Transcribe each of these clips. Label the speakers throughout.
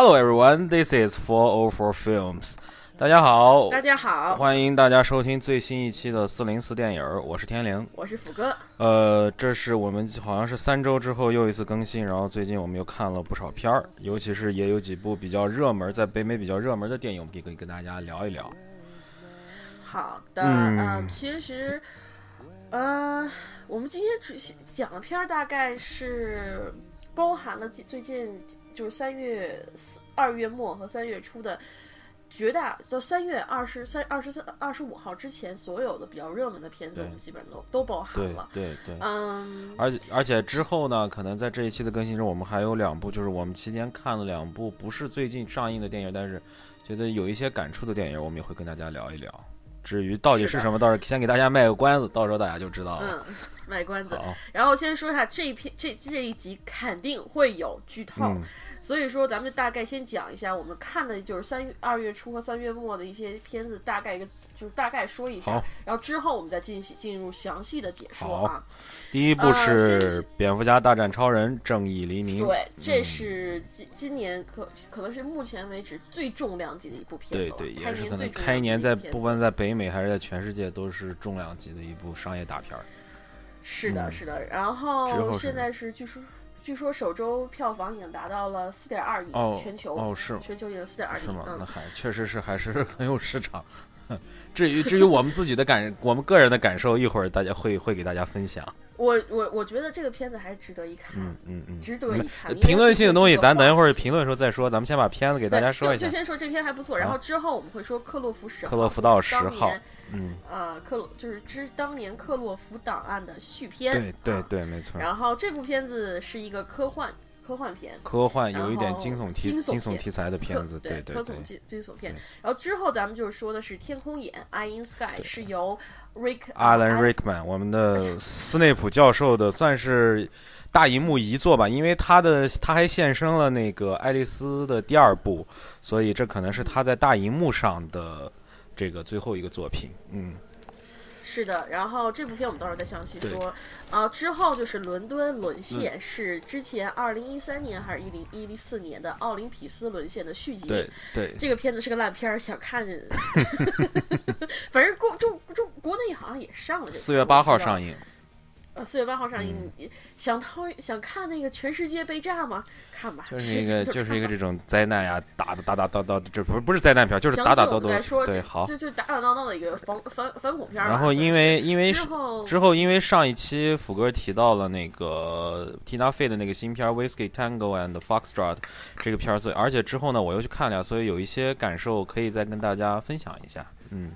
Speaker 1: Hello everyone, this is Four O Four Films。大家好，
Speaker 2: 大家好，
Speaker 1: 欢迎大家收听最新一期的四零四电影儿，我是天灵。
Speaker 2: 我是福哥。
Speaker 1: 呃，这是我们好像是三周之后又一次更新，然后最近我们又看了不少片儿，尤其是也有几部比较热门，在北美比较热门的电影，我们可以跟大家聊一聊。
Speaker 2: 好的，
Speaker 1: 嗯
Speaker 2: 呃，其实，呃，我们今天主讲的片儿大概是包含了最最近就是三月四二月末和三月初的绝大，就三月二十三、二十三、二十五号之前所有的比较热门的片子，我们基本上都都包含了。
Speaker 1: 对对，
Speaker 2: 嗯，
Speaker 1: 而且而且之后呢，可能在这一期的更新中，我们还有两部，就是我们期间看了两部不是最近上映的电影，但是觉得有一些感触的电影，我们也会跟大家聊一聊。至于到底
Speaker 2: 是
Speaker 1: 什么，到时候先给大家卖个关子，到时候大家就知道了。
Speaker 2: 嗯，卖关子。然后先说一下这一篇这这一集肯定会有剧透，
Speaker 1: 嗯，
Speaker 2: 所以说咱们就大概先讲一下我们看的就是三月二月初和三月末的一些片子，大概一个就是大概说一下，然后之后我们再进行进入详细的解说啊。
Speaker 1: 第一部是
Speaker 2: 是《
Speaker 1: 蝙蝠侠大战超人：正义黎明》。
Speaker 2: 对，这
Speaker 1: 嗯
Speaker 2: 是今今年可可能是目前为止最重量级的一部片子，
Speaker 1: 对对，也是可能开年在不管在北美还是在全世界都是重量级的一部商业大片儿。
Speaker 2: 是的，
Speaker 1: 嗯
Speaker 2: 是的。然
Speaker 1: 后
Speaker 2: 现在是据说据说首周票房已经达到了四点二亿，
Speaker 1: 哦
Speaker 2: 全球
Speaker 1: 哦，是
Speaker 2: 全球已经四点二亿，
Speaker 1: 是吗？那
Speaker 2: 嗯，
Speaker 1: 还确实是还是 很有市场。至于至于我们自己的感，我们个人的感受，一会儿大家会会给大家分享。
Speaker 2: 我我我觉得这个片子还是值得一看。
Speaker 1: 嗯嗯嗯。
Speaker 2: 值得一看。
Speaker 1: 评论性的东西，咱等一会儿评论的时候再说。咱们先把片子给大家说一下
Speaker 2: 就。就先说这篇还不错，然后之后我们会说克洛夫十号，
Speaker 1: 克洛夫道十号嗯，
Speaker 2: 呃，克洛就是之当年克洛夫档案的续篇。
Speaker 1: 对对
Speaker 2: 啊
Speaker 1: 对，没错。
Speaker 2: 然后这部片子是一个科幻科幻片。
Speaker 1: 科幻有一点惊悚题
Speaker 2: 惊悚
Speaker 1: 题材的片子，
Speaker 2: 对
Speaker 1: 对对。
Speaker 2: 科悚惊惊悚片，然后之后咱们就是说的是《天空眼》（Eye in Sky），是由 Rick
Speaker 1: 阿兰
Speaker 2: 呃
Speaker 1: Rickman，我们的斯内普教授的算是大荧幕遗作吧，因为他的他还现身了那个爱丽丝的第二部，所以这可能是他在大荧幕上的这个最后一个作品。嗯，
Speaker 2: 是的，然后这部片我们到时候再详细说。啊，之后就是伦敦沦陷，是之前二零一三年还是一零一四年的奥林匹斯沦陷的续集。
Speaker 1: 对对，
Speaker 2: 这个片子是个烂片儿，想看，反正国中中国内好像也上了这个。
Speaker 1: 四月八号上
Speaker 2: 映。四月八号上映，想掏想看那个全世界被炸吗？看吧，
Speaker 1: 就是一个就是一个
Speaker 2: 这
Speaker 1: 这种灾难呀，打的打打叨叨，这不是不是灾难片，就是打打叨叨。对，好。
Speaker 2: 就就打打闹闹的一个反反反恐片。
Speaker 1: 然后因为因为
Speaker 2: 之后
Speaker 1: 之后，因为上一期福哥提到了那个 Tina Fey 的那个新片《Whiskey Tango and Foxtrot》这个片儿，所以而且之后呢，我又去看了呀，所以有一些感受可以再跟大家分享一下。嗯，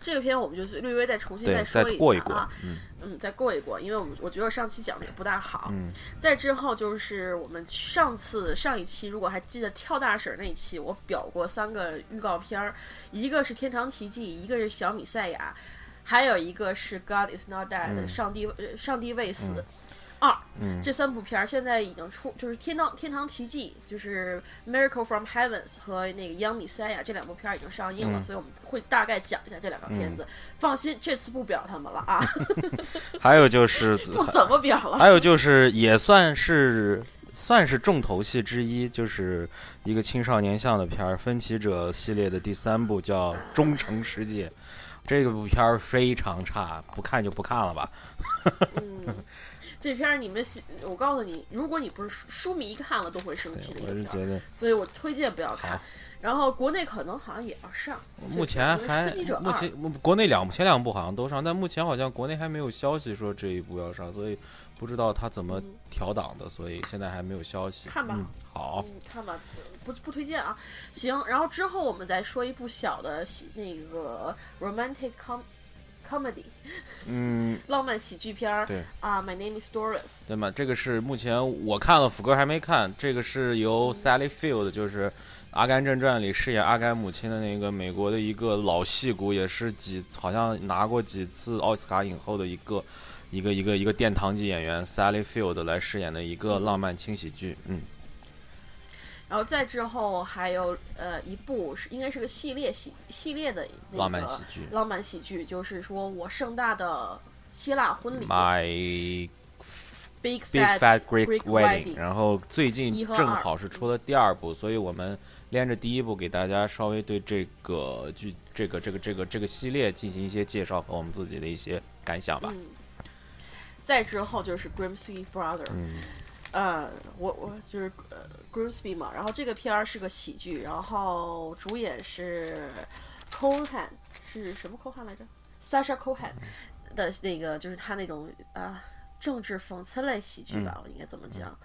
Speaker 2: 这个片我们就是略微再重新，
Speaker 1: 再
Speaker 2: 说
Speaker 1: 过一过
Speaker 2: 下啊，。
Speaker 1: 嗯
Speaker 2: 嗯，再过一过，因为我们我觉得上期讲的也不大好。
Speaker 1: 嗯，
Speaker 2: 再之后就是我们上次上一期，如果还记得跳大婶那一期，我表过三个预告片儿，一个是《天堂奇迹》，一个是《小米赛亚》，还有一个是《God Is Not Dead》，
Speaker 1: 嗯
Speaker 2: 上帝呃上帝未死。二，
Speaker 1: 嗯
Speaker 2: 这三部片儿现在已经出，就是《天堂天堂奇迹》，就是《Miracle from Heavens》和那个《Young Messiah》这两部片儿已经上映了，
Speaker 1: 嗯
Speaker 2: 所以我们会大概讲一下这两个片子。放心，这次不表他们了啊
Speaker 1: 还有就是
Speaker 2: 不怎么表了。
Speaker 1: 还有就是也算是算是重头戏之一，就是一个青少年向的片儿，《分歧者》系列的第三部叫《忠诚世界》。这个部片儿非常差，不看就不看了吧。
Speaker 2: 嗯，这片儿你们喜，我告诉你，如果你不是书书迷，看了都会生气的一
Speaker 1: 我
Speaker 2: 个片儿，
Speaker 1: 是觉得
Speaker 2: 所以我推荐不要看。然后国内可能好像也要上，
Speaker 1: 目前还目前国内两前两部好像都上，但目前好像国内还没有消息说这一部要上，所以不知道他怎么
Speaker 2: 嗯
Speaker 1: 调档的，所以现在还没有消息。
Speaker 2: 看吧
Speaker 1: 嗯，好，
Speaker 2: 嗯，看吧，不不推荐啊。行，然后之后我们再说一部小的喜那个 romantic com comedy
Speaker 1: 嗯，
Speaker 2: 浪漫喜剧片儿。
Speaker 1: 对
Speaker 2: 啊，My name is Doris。
Speaker 1: 对吗？这个是目前我看了，福哥还没看。这个是由 Sally Field，就是《阿甘正传》里饰演阿甘母亲的那个美国的一个老戏骨，也是几好像拿过几次奥斯卡影后的一个一个一个一个殿堂级演员 Sally Field 来饰演的一个浪漫轻喜剧。嗯，
Speaker 2: 然后再之后还有呃一部是应该是个系列系系列的那个
Speaker 1: 浪漫喜剧。
Speaker 2: 浪漫喜剧，就是说我盛大的希腊婚礼。
Speaker 1: My
Speaker 2: Big
Speaker 1: Big
Speaker 2: Fat
Speaker 1: Greek
Speaker 2: Greek Wedding，Wedding
Speaker 1: 然后最近正好是出了第二部，所以我们连着第一部给大家稍微对这个剧、这个、这个、这个、这个系列进行一些介绍和我们自己的一些感想吧。
Speaker 2: 嗯，再之后就是 Grimsby Brother，
Speaker 1: 嗯，
Speaker 2: 呃，我我就是呃 Grimsby 嘛，然后这个片儿是个喜剧，然后主演是 Cohen，是什么 Cohen 来着？Sasha Cohen 的那个就是他那种啊、政治讽刺类喜剧吧，我应该怎么讲？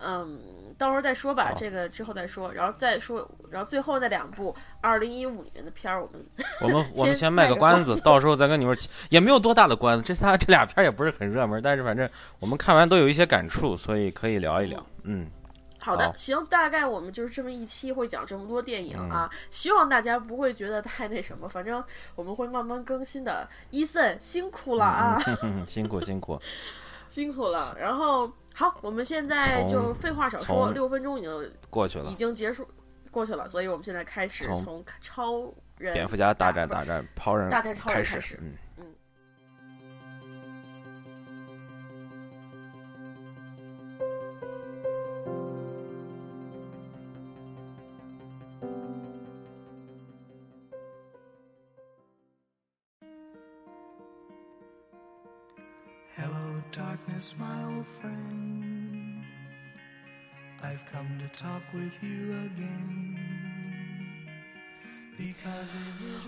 Speaker 2: 嗯，到时候再说吧，这个之后再说，然后再说，然后最后那两部二零一五年的片儿，我们
Speaker 1: 我们我们
Speaker 2: 先
Speaker 1: 先卖
Speaker 2: 卖个关
Speaker 1: 子，到时候再跟你们说，也没有多大的关子。这仨这俩片儿也不是很热门，但是反正我们看完都有一些感触，所以可以聊一聊。嗯，
Speaker 2: 好的，行，大概我们就是这么一期会讲这么多电影啊，
Speaker 1: 嗯
Speaker 2: 希望大家不会觉得太那什么，反正我们会慢慢更新的。伊森辛苦了啊，
Speaker 1: 嗯辛苦辛苦。
Speaker 2: 辛苦了。然后好，我们现在就废话少说，六分钟已经
Speaker 1: 过去了，已
Speaker 2: 经结束过去了，所以我们现在开始
Speaker 1: 从
Speaker 2: 从超人
Speaker 1: 蝙蝠侠大战大战超人
Speaker 2: 大战超人
Speaker 1: 开
Speaker 2: 开始
Speaker 1: 嗯。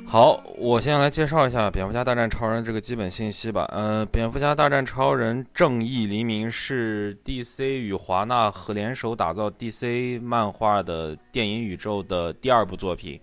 Speaker 1: 好，我先来介绍一下《蝙蝠侠大战超人》这个基本信息吧。呃，《蝙蝠侠大战超人：正义黎明》是 DC 与华纳合联手打造 DC 漫画的电影宇宙的第二部作品。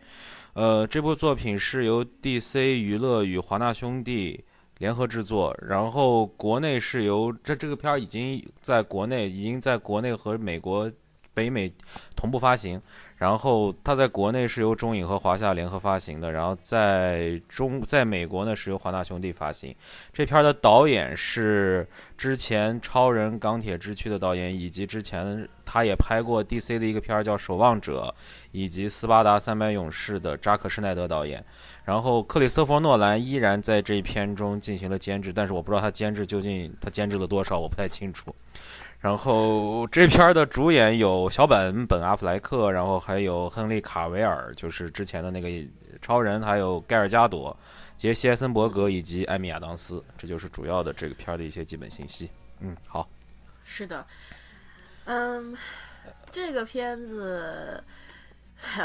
Speaker 1: 呃，这部作品是由 DC 娱乐与华纳兄弟联合制作，然后国内是由这这个片儿已经在国内已经在国内和美国、北美同步发行。然后它在国内是由中影和华夏联合发行的，然后在中在美国呢是由华纳兄弟发行。这片儿的导演是之前《超人钢铁之躯》的导演，以及之前他也拍过 DC 的一个片儿叫《守望者》，以及《斯巴达三百勇士》的扎克施耐德导演。然后克里斯托弗诺兰依然在这一片中进行了监制，但是我不知道他监制究竟他监制了多少，我不太清楚。然后这片儿的主演有小本本阿弗莱克，然后还有亨利卡维尔，就是之前的那个超人，还有盖尔加朵、杰西艾森伯格以及艾米亚当斯，这就是主要的这个片儿的一些基本信息。嗯，好，
Speaker 2: 是的，嗯，这个片子。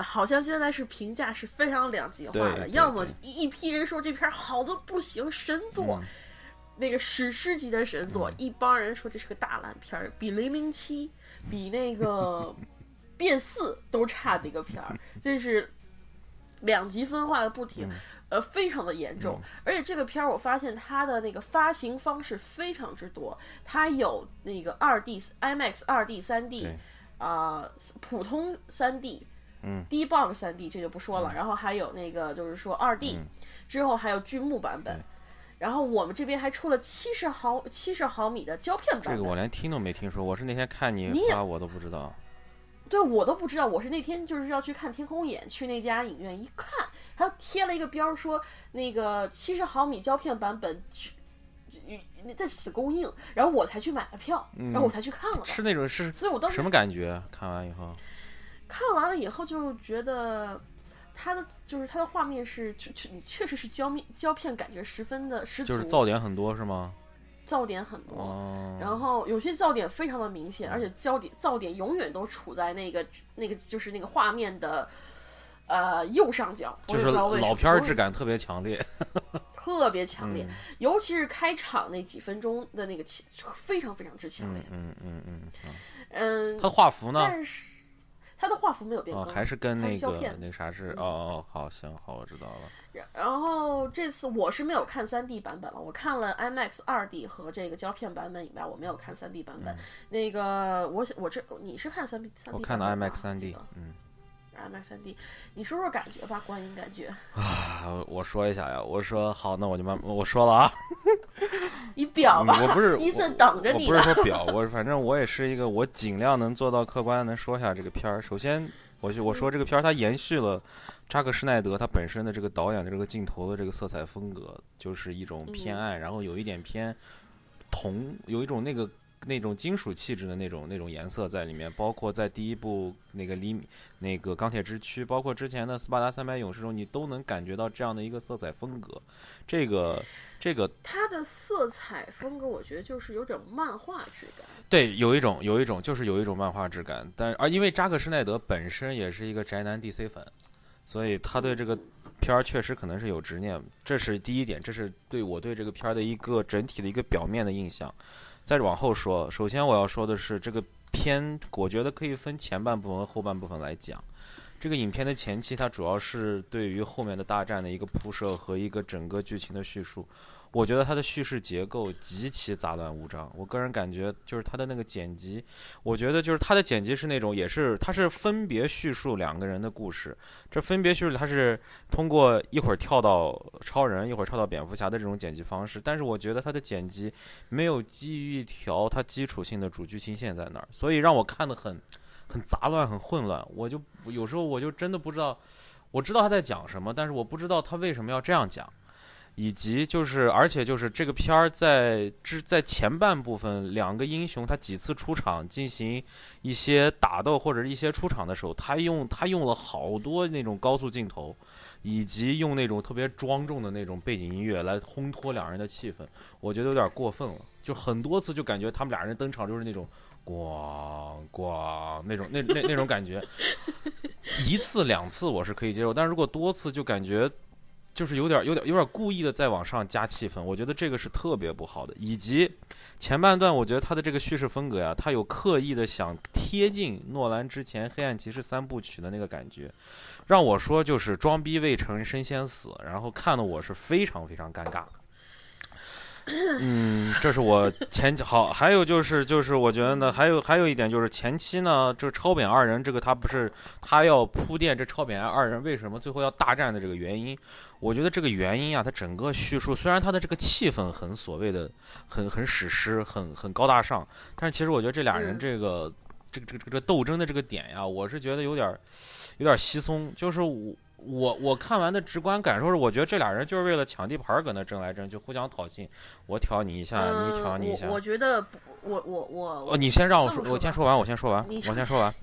Speaker 2: 好像现在是评价是非常两极化的，要么一一批人说这片儿好的不行，神作，
Speaker 1: 嗯
Speaker 2: 那个史诗级的神作，一帮人说这是个大烂片儿，比零零七、比那个 变四都差的一个片儿，这是两极分化的不停，
Speaker 1: 嗯。
Speaker 2: 呃，非常的严重。而且这个片儿我发现它的那个发行方式非常之多，它有那个二 D、IMAX 二 D、三 D 啊、普通三 D。
Speaker 1: 嗯。
Speaker 2: 低 box 三 D 这就不说了，然后还有那个就是说二 D，、之后还有剧目版本然后我们这边还出了七十毫七十毫米的胶片版本，
Speaker 1: 这个我连听都没听说，我是那天看你发我都不知道。
Speaker 2: 对我都不知道，我是那天就是要去看天空眼，去那家影院一看，还贴了一个标说那个七十毫米胶片版本只。在此供应，然后我才去买了票，然后我才去看了的。
Speaker 1: 是那种是
Speaker 2: 所以我当时
Speaker 1: 什么感觉？看完以后，
Speaker 2: 看完了以后就觉得，它的就是它的画面是确确确实是胶面胶片感觉十分的十足，
Speaker 1: 就是噪点很多是吗？
Speaker 2: 噪点很多，
Speaker 1: 哦，
Speaker 2: 然后有些噪点非常的明显，而且噪点噪点永远都处在那个那个就是那个画面的呃右上角，
Speaker 1: 就是老片儿质感特别强烈。
Speaker 2: 特别强烈，
Speaker 1: 嗯
Speaker 2: 尤其是开场那几分钟的那个气非常非常之强烈
Speaker 1: 嗯。嗯嗯嗯嗯，
Speaker 2: 嗯，
Speaker 1: 他的画幅呢？
Speaker 2: 但是它的画幅没有变
Speaker 1: 哦，
Speaker 2: 更，
Speaker 1: 还是跟那个那个啥是哦哦，好行好，我知道了。
Speaker 2: 然然后这次我是没有看三 D 版本了，我看了 IMAX 二 D 和这个胶片版本以外，我没有看三 D 版本。那个我我这你是看三 D 三 D
Speaker 1: 嗯我看的 IMAX
Speaker 2: ，IMAX 3 D，你说说感觉吧，观影感觉。
Speaker 1: 啊，我说一下呀，我说好，那我就慢，我说了啊，
Speaker 2: 你表吧，
Speaker 1: 嗯我不是
Speaker 2: 伊森等着
Speaker 1: 我不是。说表，我反正我也是一个，我尽量能做到客观，能说一下这个片儿。首先，我就我说这个片儿它延续了扎克施耐德他本身的这个导演的这个镜头的这个色彩风格，就是一种偏暗，然后有一点偏同，有一种那个那种金属气质的那种那种颜色在里面，包括在第一部那个厘米那个钢铁之躯，包括之前的斯巴达三百勇士中，你都能感觉到这样的一个色彩风格。这个这个
Speaker 2: 它的色彩风格，我觉得就是有点漫画质感。
Speaker 1: 对，有一种有一种就是有一种漫画质感，但而因为扎克施耐德本身也是一个宅男 DC 粉，所以他对这个片儿确实可能是有执念，这是第一点，这是对我对这个片儿的一个整体的一个表面的印象。再往后说，首先我要说的是这个片，我觉得可以分前半部分和后半部分来讲。这个影片的前期，它主要是对于后面的大战的一个铺设和一个整个剧情的叙述。我觉得它的叙事结构极其杂乱无章。我个人感觉，就是它的那个剪辑，我觉得就是它的剪辑是那种，也是它是分别叙述两个人的故事。这分别叙述，它是通过一会儿跳到超人，一会儿跳到蝙蝠侠的这种剪辑方式。但是我觉得它的剪辑没有基于一条它基础性的主剧情线在那儿，所以让我看得很很杂乱、很混乱。我就有时候我就真的不知道，我知道他在讲什么，但是我不知道他为什么要这样讲。以及就是，而且就是这个片儿在之在前半部分，两个英雄他几次出场进行一些打斗或者一些出场的时候，他用他用了好多那种高速镜头，以及用那种特别庄重的那种背景音乐来烘托两人的气氛，我觉得有点过分了。就很多次就感觉他们俩人登场就是那种咣咣那种那那那种感觉，一次两次我是可以接受，但如果多次就感觉。就是有点、有点、有点故意的在往上加气氛，我觉得这个是特别不好的。以及前半段，我觉得他的这个叙事风格呀，他有刻意的想贴近诺兰之前《黑暗骑士》三部曲的那个感觉，让我说就是装逼未成身先死，然后看的我是非常非常尴尬。嗯，这是我前好，还有就是就是我觉得呢，还有还有一点就是前期呢，这个超扁二人这个他不是他要铺垫这超扁二人为什么最后要大战的这个原因，我觉得这个原因啊，他整个叙述虽然他的这个气氛很所谓的很很史诗，很很高大上，但是其实我觉得这俩人这个这个这个这个斗争的这个点呀，我是觉得有点有点稀松，就是我。我我看完的直观感受是，我觉得这俩人就是为了抢地盘搁那争来争去，互相挑衅。我挑你一下，你挑你一下。
Speaker 2: 我觉得，我我我。
Speaker 1: 你先让我说，我先说完，我先说完，我先说 完。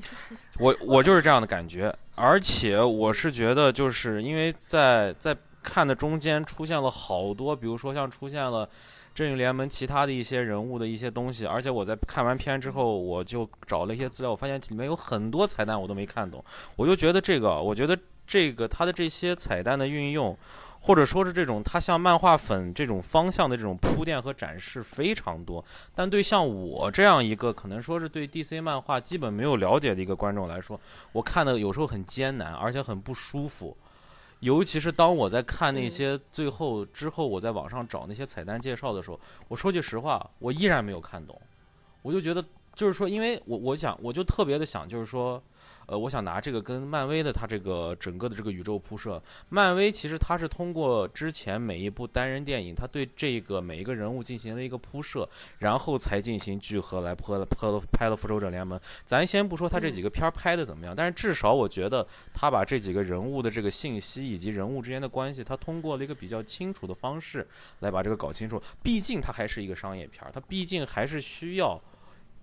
Speaker 1: 我我就是这样的感觉，而且我是觉得，就是因为在在看的中间出现了好多，比如说像出现了正义联盟其他的一些人物的一些东西，而且我在看完片之后，我就找了一些资料，我发现里面有很多彩蛋我都没看懂，我就觉得这个，我觉得。这个它的这些彩蛋的运用，或者说是这种它像漫画粉这种方向的这种铺垫和展示非常多，但对像我这样一个可能说是对 DC 漫画基本没有了解的一个观众来说，我看的有时候很艰难，而且很不舒服。尤其是当我在看那些最后之后，我在网上找那些彩蛋介绍的时候，我说句实话，我依然没有看懂。我就觉得，就是说，因为我我想，我就特别的想，就是说。呃，我想拿这个跟漫威的它这个整个的这个宇宙铺设，漫威其实它是通过之前每一部单人电影，它对这个每一个人物进行了一个铺设，然后才进行聚合来拍了拍了拍了复仇者联盟。咱先不说他这几个片儿拍的怎么样，但是至少我觉得他把这几个人物的这个信息以及人物之间的关系，他通过了一个比较清楚的方式来把这个搞清楚。毕竟它还是一个商业片儿，它毕竟还是需要。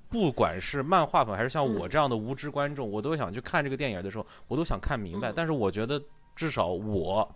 Speaker 1: 不管是漫画粉还是像我这样的无知观众，我都想去看这个电影的时候，我都想看明白。但是我觉得至少我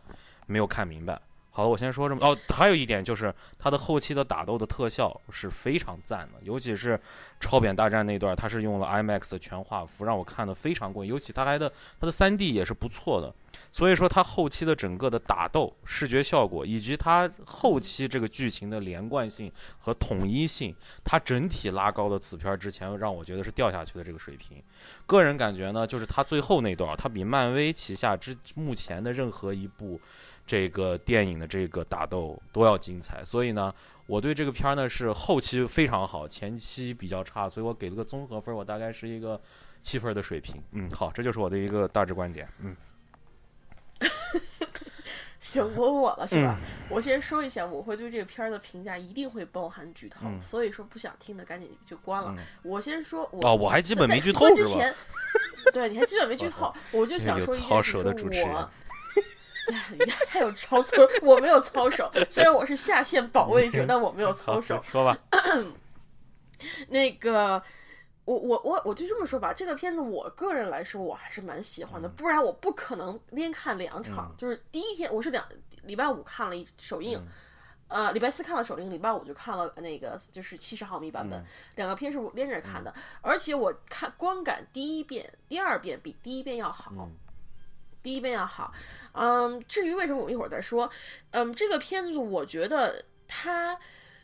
Speaker 1: 没有看明白。好，我先说这么哦。还有一点就是，它的后期的打斗的特效是非常赞的，尤其是超扁大战那段，它是用了 IMAX 的全画幅，让我看的非常过瘾。尤其它还的它的 3D 也是不错的，所以说它后期的整个的打斗视觉效果，以及它后期这个剧情的连贯性和统一性，它整体拉高了此片之前让我觉得是掉下去的这个水平。个人感觉呢，就是它最后那段，它比漫威旗下之目前的任何一部。这个电影的这个打斗都要精彩，所以呢，我对这个片儿呢是后期非常好，前期比较差，所以我给了个综合分，我大概是一个七分的水平。嗯，好，这就是我的一个大致观点。嗯，
Speaker 2: 行，问我了是吧？我先说一下，我会对这个片儿的评价一定会包含剧透，所以说不想听的赶紧就关了。我先说，哦，
Speaker 1: 我还基本没剧透之前？
Speaker 2: 对，你还基本没剧透，我就想说一件事，我。还有操守，我没有操守。虽然我是下线保卫者，但我没有操守。
Speaker 1: 说吧。
Speaker 2: 那个。我我我我就这么说吧，这个片子我个人来说我还是蛮喜欢的，不然我不可能连看两场。就是第一天我是两礼拜五看了一首映，呃，礼拜四看了首映，礼拜五就看了那个就是七十毫米版本，两个片是我连着看的，而且我看观感第一遍、第二遍比第一遍要好，第一遍要好。嗯，至于为什么我一会儿再说，嗯，这个片子我觉得它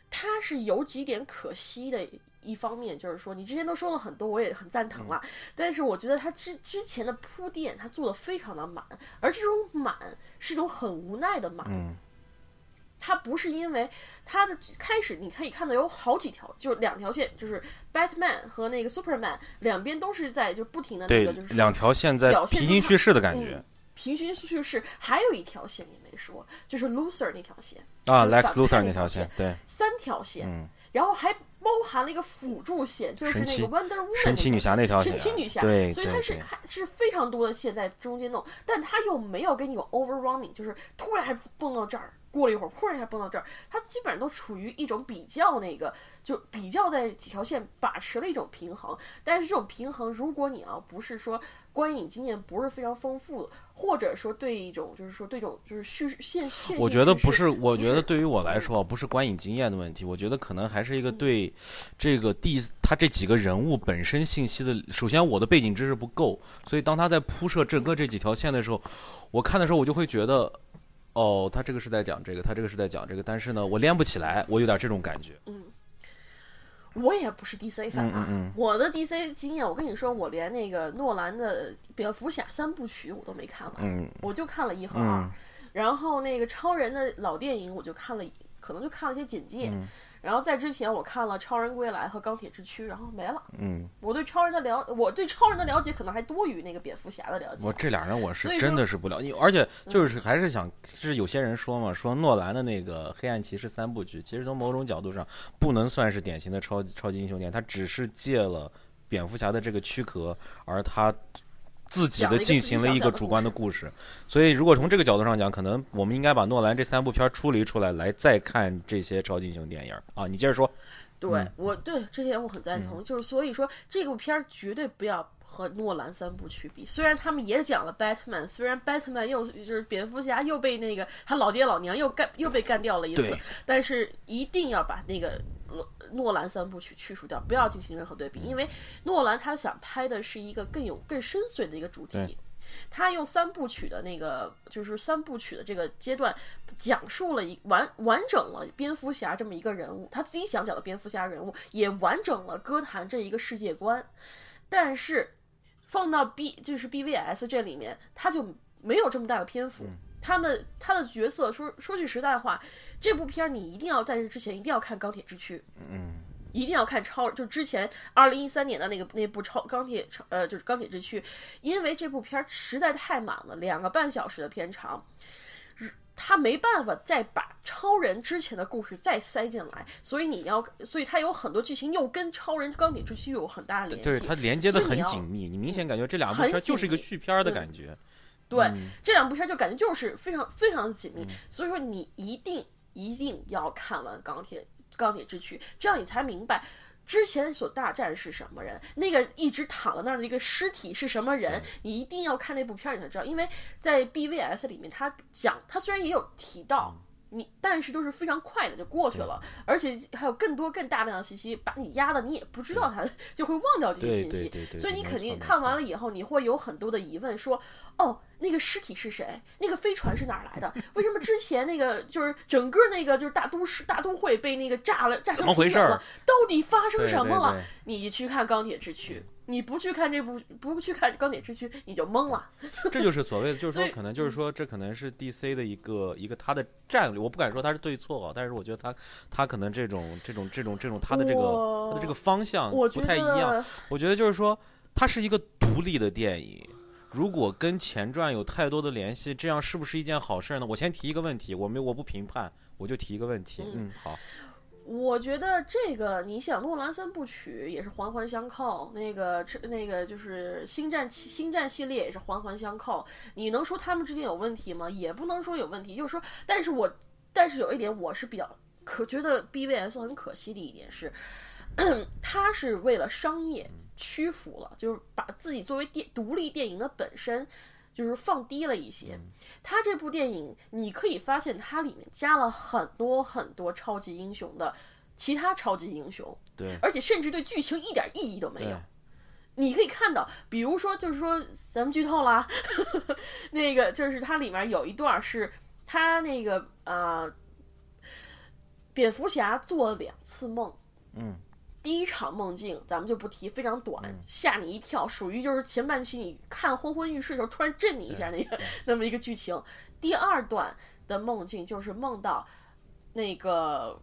Speaker 2: 它是有几点可惜的。一方面就是说，你之前都说了很多，我也很赞同了。但是我觉得他之之前的铺垫，他做的非常的满，而这种满是一种很无奈的满。
Speaker 1: 嗯，
Speaker 2: 他不是因为他的开始，你可以看到有好几条，就是两条线，就是 Batman 和那个 Superman 两边都是在就不停的那个就是
Speaker 1: 两条线在平行叙事的感觉。
Speaker 2: 平行叙事还有一条线你没说，就是 Luthor 那条线
Speaker 1: 啊，Lex Luthor
Speaker 2: 那
Speaker 1: 条线，对，
Speaker 2: 三条线，然后还。包含了一个辅助线，就是那个 Wonder Woman
Speaker 1: 神奇女侠那条线，
Speaker 2: 神奇女侠，
Speaker 1: 对，
Speaker 2: 所以它是是非常多的线在中间弄，但它又没有给你 overrunning，就是突然还蹦到这儿。过了一会儿，突然一下蹦到这儿，它基本上都处于一种比较那个，就比较在几条线把持了一种平衡。但是这种平衡，如果你要不是说观影经验不是非常丰富，或者说对一种就是说对一种就是叙事线线，
Speaker 1: 我觉得不
Speaker 2: 是，
Speaker 1: 我觉得对于我来说不是观影经验的问题，我觉得可能还是一个对这个第他这几个人物本身信息的，首先我的背景知识不够，所以当他在铺设整个这几条线的时候，我看的时候我就会觉得。哦，他这个是在讲这个，他这个是在讲这个，但是呢，我连不起来，我有点这种感觉。
Speaker 2: 嗯，我也不是 DC 粉
Speaker 1: 啊，
Speaker 2: 我的 DC 经验，我跟你说，我连那个诺兰的蝙蝠侠三部曲我都没看完，我就看了一和二，然后那个超人的老电影我就看了，可能就看了一些简介。然后在之前，我看了《超人归来》和《钢铁之躯》，然后没了。
Speaker 1: 嗯，
Speaker 2: 我对超人的了，我对超人的了解可能还多于那个蝙蝠侠的了解。
Speaker 1: 我这俩人我是真的是不了解，而且就是还是想，是有些人说嘛，说诺兰的那个《黑暗骑士》三部曲，其实从某种角度上不能算是典型的超超级英雄电影，他只是借了蝙蝠侠的这个躯壳，而他。自己的进行了一个主观的故事，所以如果从这个角度上讲，可能我们应该把诺兰这三部片处理出来，来再看这些超级英雄电影啊。你接着说。
Speaker 2: 对，我对这些我很赞同，就是所以说这部片儿绝对不要和诺兰三部曲比。虽然他们也讲了 Batman，虽然 Batman 又就是蝙蝠侠又被那个他老爹老娘又干又被干掉了一次，但是一定要把那个。诺兰三部曲去除掉，不要进行任何对比，因为诺兰他想拍的是一个更有更深邃的一个主题。他用三部曲的那个，就是三部曲的这个阶段，讲述了一完完整了蝙蝠侠这么一个人物，他自己想讲的蝙蝠侠人物，也完整了歌坛这一个世界观。但是放到 B 就是 BVS 这里面，他就没有这么大的篇幅。他们他的角色说说句实在话，这部片儿你一定要在这之前一定要看《钢铁之躯》，
Speaker 1: 嗯，
Speaker 2: 一定要看超就之前二零一三年的那个那部超钢铁超呃就是《钢铁之躯》，因为这部片儿实在太满了，两个半小时的片长，他没办法再把超人之前的故事再塞进来，所以你要所以他有很多剧情又跟超人钢铁之躯有很大的联系，
Speaker 1: 对，它连接的很紧密，你明显感觉这两部片就是一个续片的感觉。
Speaker 2: 对，这两部片就感觉就是非常非常的紧密，所以说你一定一定要看完《钢铁钢铁之躯》，这样你才明白之前所大战是什么人，那个一直躺在那儿的一个尸体是什么人，你一定要看那部片儿你才知道，因为在 BVS 里面他讲，他虽然也有提到。你但是都是非常快的就过去了，而且还有更多更大量的信息把你压的，你也不知道它就会忘掉这些信息，所以你肯定看完了以后你会有很多的疑问，说哦那个尸体是谁？那个飞船是哪儿来的？为什么之前那个就是整个那个就是大都市大都会被那个炸了，炸成平原了？到底发生什么了？你去看钢铁之躯。你不去看这部，不去看《钢铁之躯》，你就懵了。
Speaker 1: 这就是所谓的，就是说，可能就是说，这可能是 DC 的一个一个他的战略。我不敢说他是对错，但是我觉得他他可能这种这种这种这种他的这个他的这个方向不太一样。我觉得就是说，它是一个独立的电影，如果跟前传有太多的联系，这样是不是一件好事呢？我先提一个问题，我没我不评判，我就提一个问题。嗯，好。
Speaker 2: 我觉得这个，你想诺兰三部曲也是环环相扣，那个那个就是星战星战系列也是环环相扣。你能说他们之间有问题吗？也不能说有问题，就是说，但是我但是有一点我是比较可觉得 BVS 很可惜的一点是，他是为了商业屈服了，就是把自己作为电独立电影的本身。就是放低了一些，他这部电影你可以发现它里面加了很多很多超级英雄的其他超级英雄，
Speaker 1: 对，
Speaker 2: 而且甚至对剧情一点意义都没有。你可以看到，比如说，就是说，咱们剧透啦，那个就是它里面有一段是他那个呃，蝙蝠侠做了两次梦，
Speaker 1: 嗯，
Speaker 2: 第一场梦境咱们就不提，非常短，吓你一跳，属于就是前半期你看昏昏欲睡的时候突然震你一下那个 那么一个剧情。第二段的梦境就是梦到那个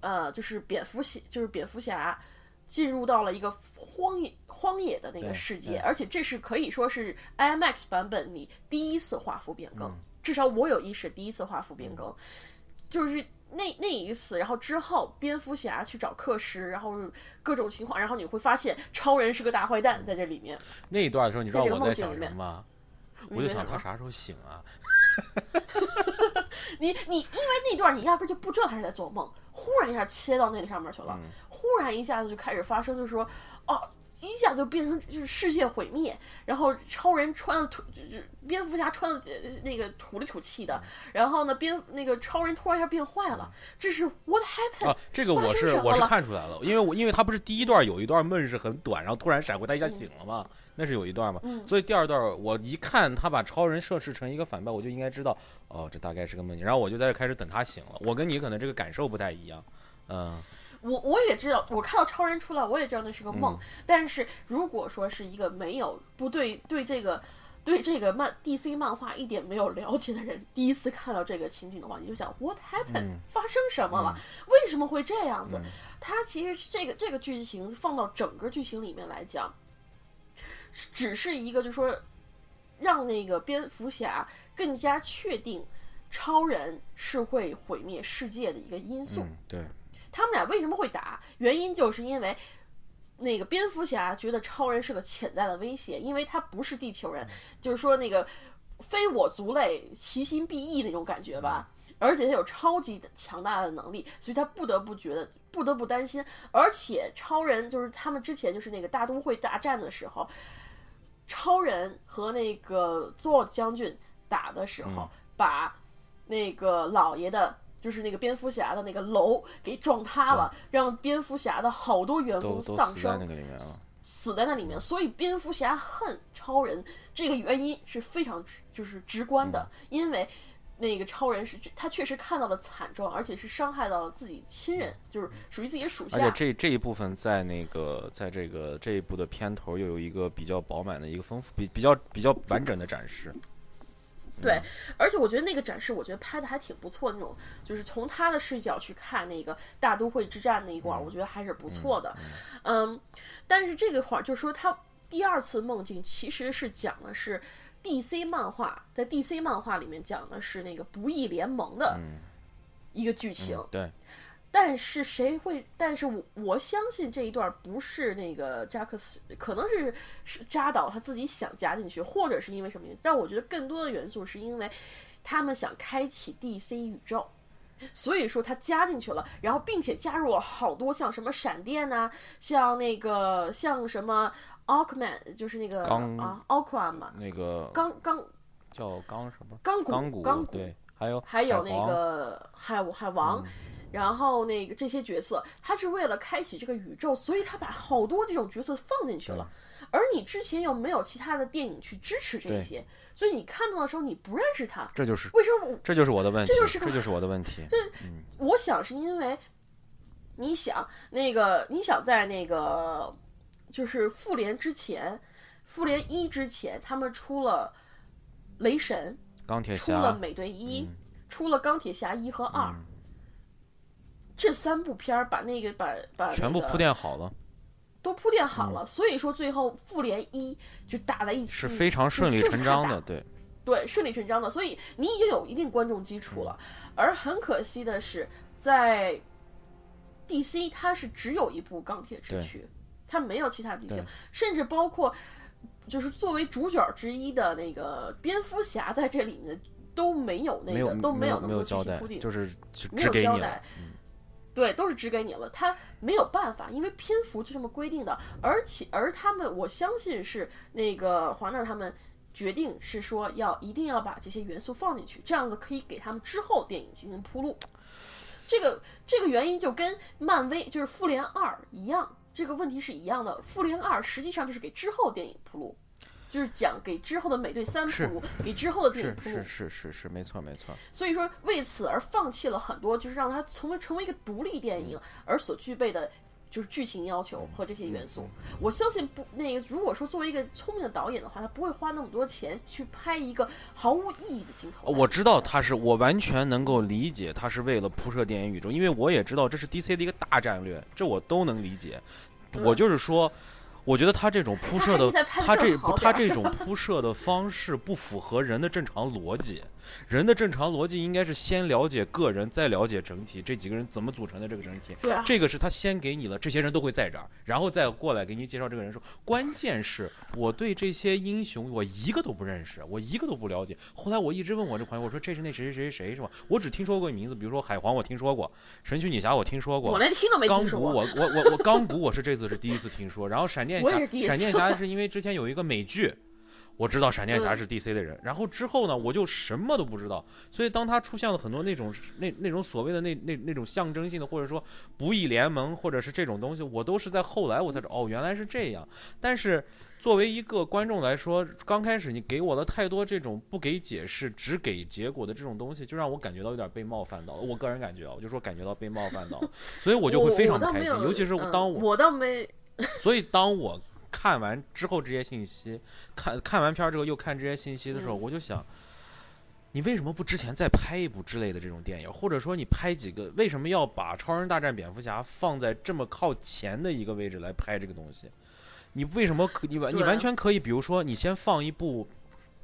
Speaker 2: 呃，就是蝙蝠侠，就是蝙蝠侠进入到了一个荒野荒野的那个世界，而且这是可以说是 IMAX 版本里第一次画幅变更，
Speaker 1: 嗯
Speaker 2: 至少我有意识第一次画幅变更，就是。那那一次，然后之后，蝙蝠侠去找克什，然后各种情况，然后你会发现超人是个大坏蛋在这里面。
Speaker 1: 那一段的时候，你知道我在想什么吗？
Speaker 2: 你
Speaker 1: 我就
Speaker 2: 想
Speaker 1: 他啥时候醒啊？
Speaker 2: 你你因为那段你压根就不知道他是在做梦，忽然一下切到那个上面去了，
Speaker 1: 嗯
Speaker 2: 忽然一下子就开始发生，就是说，哦，一下就变成就是世界毁灭，然后超人穿了土，就是蝙蝠侠穿了呃那个土里土气的，然后呢蝙那个超人突然一下变坏了，这是 what happened？、
Speaker 1: 啊，这个我是我是看出来了，因为我因为他不是第一段有一段梦是很短，然后突然闪回，他一下醒了嘛，那是有一段嘛，
Speaker 2: 嗯
Speaker 1: 所以第二段我一看他把超人设置成一个反派，我就应该知道哦，这大概是个梦境，然后我就在这开始等他醒了。我跟你可能这个感受不太一样，嗯，
Speaker 2: 我我也知道，我看到超人出来，我也知道那是个梦。
Speaker 1: 嗯
Speaker 2: 但是如果说是一个没有不对对这个对这个漫 DC 漫画一点没有了解的人，第一次看到这个情景的话，你就想 What happened？、
Speaker 1: 嗯
Speaker 2: 发生什么了？为什么会这样子？
Speaker 1: 嗯
Speaker 2: 它其实这个这个剧情放到整个剧情里面来讲，只是一个就是说让那个蝙蝠侠更加确定超人是会毁灭世界的一个因素。
Speaker 1: 嗯，对，
Speaker 2: 他们俩为什么会打？原因就是因为那个蝙蝠侠觉得超人是个潜在的威胁，因为他不是地球人，就是说那个非我族类，其心必异那种感觉吧。而且他有超级强大的能力，所以他不得不觉得不得不担心。而且超人就是他们之前就是那个大都会大战的时候，超人和那个 Zod 将军打的时候，
Speaker 1: 嗯
Speaker 2: 把那个老爷的，就是那个蝙蝠侠的那个楼给撞塌了，让蝙蝠侠的好多员工丧
Speaker 1: 生死在那
Speaker 2: 生，
Speaker 1: 个里面了。
Speaker 2: 死在那里面。所以蝙蝠侠恨超人这个原因是非常直就是直观的，
Speaker 1: 嗯
Speaker 2: 因为。那个超人是他确实看到了惨状，而且是伤害到了自己亲人，就是属于自己的属下。
Speaker 1: 而且这这一部分在那个在这个这一部的片头又有一个比较饱满的一个丰富比比较比较完整的展示。
Speaker 2: 对，而且我觉得那个展示，我觉得拍的还挺不错，那种就是从他的视角去看那个大都会之战那一块儿，我觉得还是不错的。嗯，但是这个会儿就是说，他第二次梦境其实是讲的是 DC 漫画，在 DC 漫画里面讲的是那个不义联盟的一个剧情。
Speaker 1: 嗯，对，
Speaker 2: 但是谁会？但是我我相信这一段不是那个扎克斯，可能是是扎导他自己想加进去，或者是因为什么原因？但我觉得更多的元素是因为他们想开启 DC 宇宙，所以说他加进去了，然后并且加入了好多像什么闪电呐、像那个像什么 Aquaman，就是那个啊 Aquaman 嘛，
Speaker 1: 那个
Speaker 2: 钢钢
Speaker 1: 叫钢什么？
Speaker 2: 钢骨
Speaker 1: 钢骨，对，还有
Speaker 2: 还有那个海海王，然后那个这些角色，他是为了开启这个宇宙，所以他把好多这种角色放进去了。而你之前又没有其他的电影去支持这
Speaker 1: 对
Speaker 2: 些，所以你看到的时候你不认识他。
Speaker 1: 这就是
Speaker 2: 为什么我？
Speaker 1: 这就是我的问题，
Speaker 2: 这就是
Speaker 1: 这就是我的问题。
Speaker 2: 这我想是因为，你想那个，你想在那个就是复联之前，复联一之前，他们出了雷神，
Speaker 1: 钢铁侠
Speaker 2: 出了，美队一，
Speaker 1: 嗯
Speaker 2: 出了钢铁侠一和二，这三部片儿把那个把把、那个
Speaker 1: 全部铺垫好了，
Speaker 2: 都铺垫好了，所以说最后复联一就打在一起
Speaker 1: 是非常顺理成章的，对，
Speaker 2: 对，顺理成章的，所以你已经有一定观众基础了。而很可惜的是，在 DC 它是只有一部钢铁之躯，它没有其他地形，甚至包括就是作为主角之一的那个蝙蝠侠在这里面都没有那个都
Speaker 1: 没
Speaker 2: 有那么多具
Speaker 1: 没有交代
Speaker 2: 体铺垫，，
Speaker 1: 就是就
Speaker 2: 没有
Speaker 1: 只给你了
Speaker 2: 交代。对，都是指给你了，他没有办法，因为篇幅就这么规定的，而且而他们，我相信是那个华纳他们决定是说要一定要把这些元素放进去，这样子可以给他们之后电影进行铺路。这个这个原因就跟漫威就是复联二一样，这个问题是一样的。复联二实际上就是给之后电影铺路，就是讲给之后的美队三铺路，给之后的电影铺路。
Speaker 1: 是是是是，没错没错。
Speaker 2: 所以说为此而放弃了很多，就是让它成为成为一个独立电影而所具备的。就是剧情要求和这些元素，我相信不那个。如果说作为一个聪明的导演的话，他不会花那么多钱去拍一个毫无意义的镜头。
Speaker 1: 我知道他是，我完全能够理解他是为了铺设电影宇宙，因为我也知道这是 DC 的一个大战略，这我都能理解。我就是说。我觉得他这种铺设的，他这他这种铺设的方式不符合人的正常逻辑。人的正常逻辑应该是先了解个人，再了解整体。这几个人怎么组成的这个整体？
Speaker 2: 对啊。
Speaker 1: 这个是他先给你了，这些人都会在这儿，然后再过来给你介绍这个人说。关键是我对这些英雄我一个都不认识，我一个都不了解。后来我一直问我这朋友，我说这是那谁谁谁谁是吧？我只听说过名字，比如说海皇我听说过，神奇女侠我听说过，
Speaker 2: 我连听都没听
Speaker 1: 说过。钢骨我我我我钢骨我是这次是第一次听说，然后闪电侠闪电侠是因为之前有一个美剧。我知道闪电侠是 DC 的人，然后之后呢，我就什么都不知道。所以当他出现了很多那种那那种所谓的那那那种象征性的，或者说不义联盟，或者是这种东西，我都是在后来我才知道，哦，原来是这样。但是作为一个观众来说，刚开始你给我了太多这种不给解释，只给结果的这种东西，就让我感觉到有点被冒犯到了。我个人感觉啊，我就说感觉到被冒犯到了，所以我就会非常的开心。尤其是当我
Speaker 2: 我倒没，
Speaker 1: 所以当我。看完之后这些信息，看看完片儿之后又看这些信息的时候，我就想，你为什么不之前再拍一部之类的这种电影，或者说你拍几个？为什么要把《超人大战蝙蝠侠》放在这么靠前的一个位置来拍这个东西？你为什么可你完你完全可以，比如说你先放一部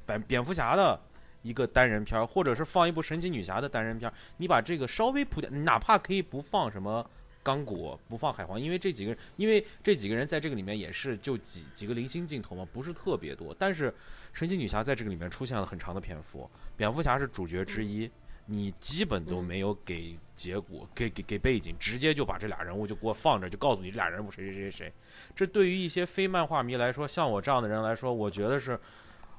Speaker 1: 蝙蝙蝠侠的一个单人片，或者是放一部神奇女侠的单人片，你把这个稍微铺垫，哪怕可以不放什么。钢骨不放海皇，因为这几个人，因为这几个人在这个里面也是就几几个零星镜头嘛，不是特别多。但是神奇女侠在这个里面出现了很长的篇幅，蝙蝠侠是主角之一，你基本都没有给结果，给给给背景，直接就把这俩人物就给我放着，就告诉你这俩人物谁谁谁谁。这对于一些非漫画迷来说，像我这样的人来说，我觉得是。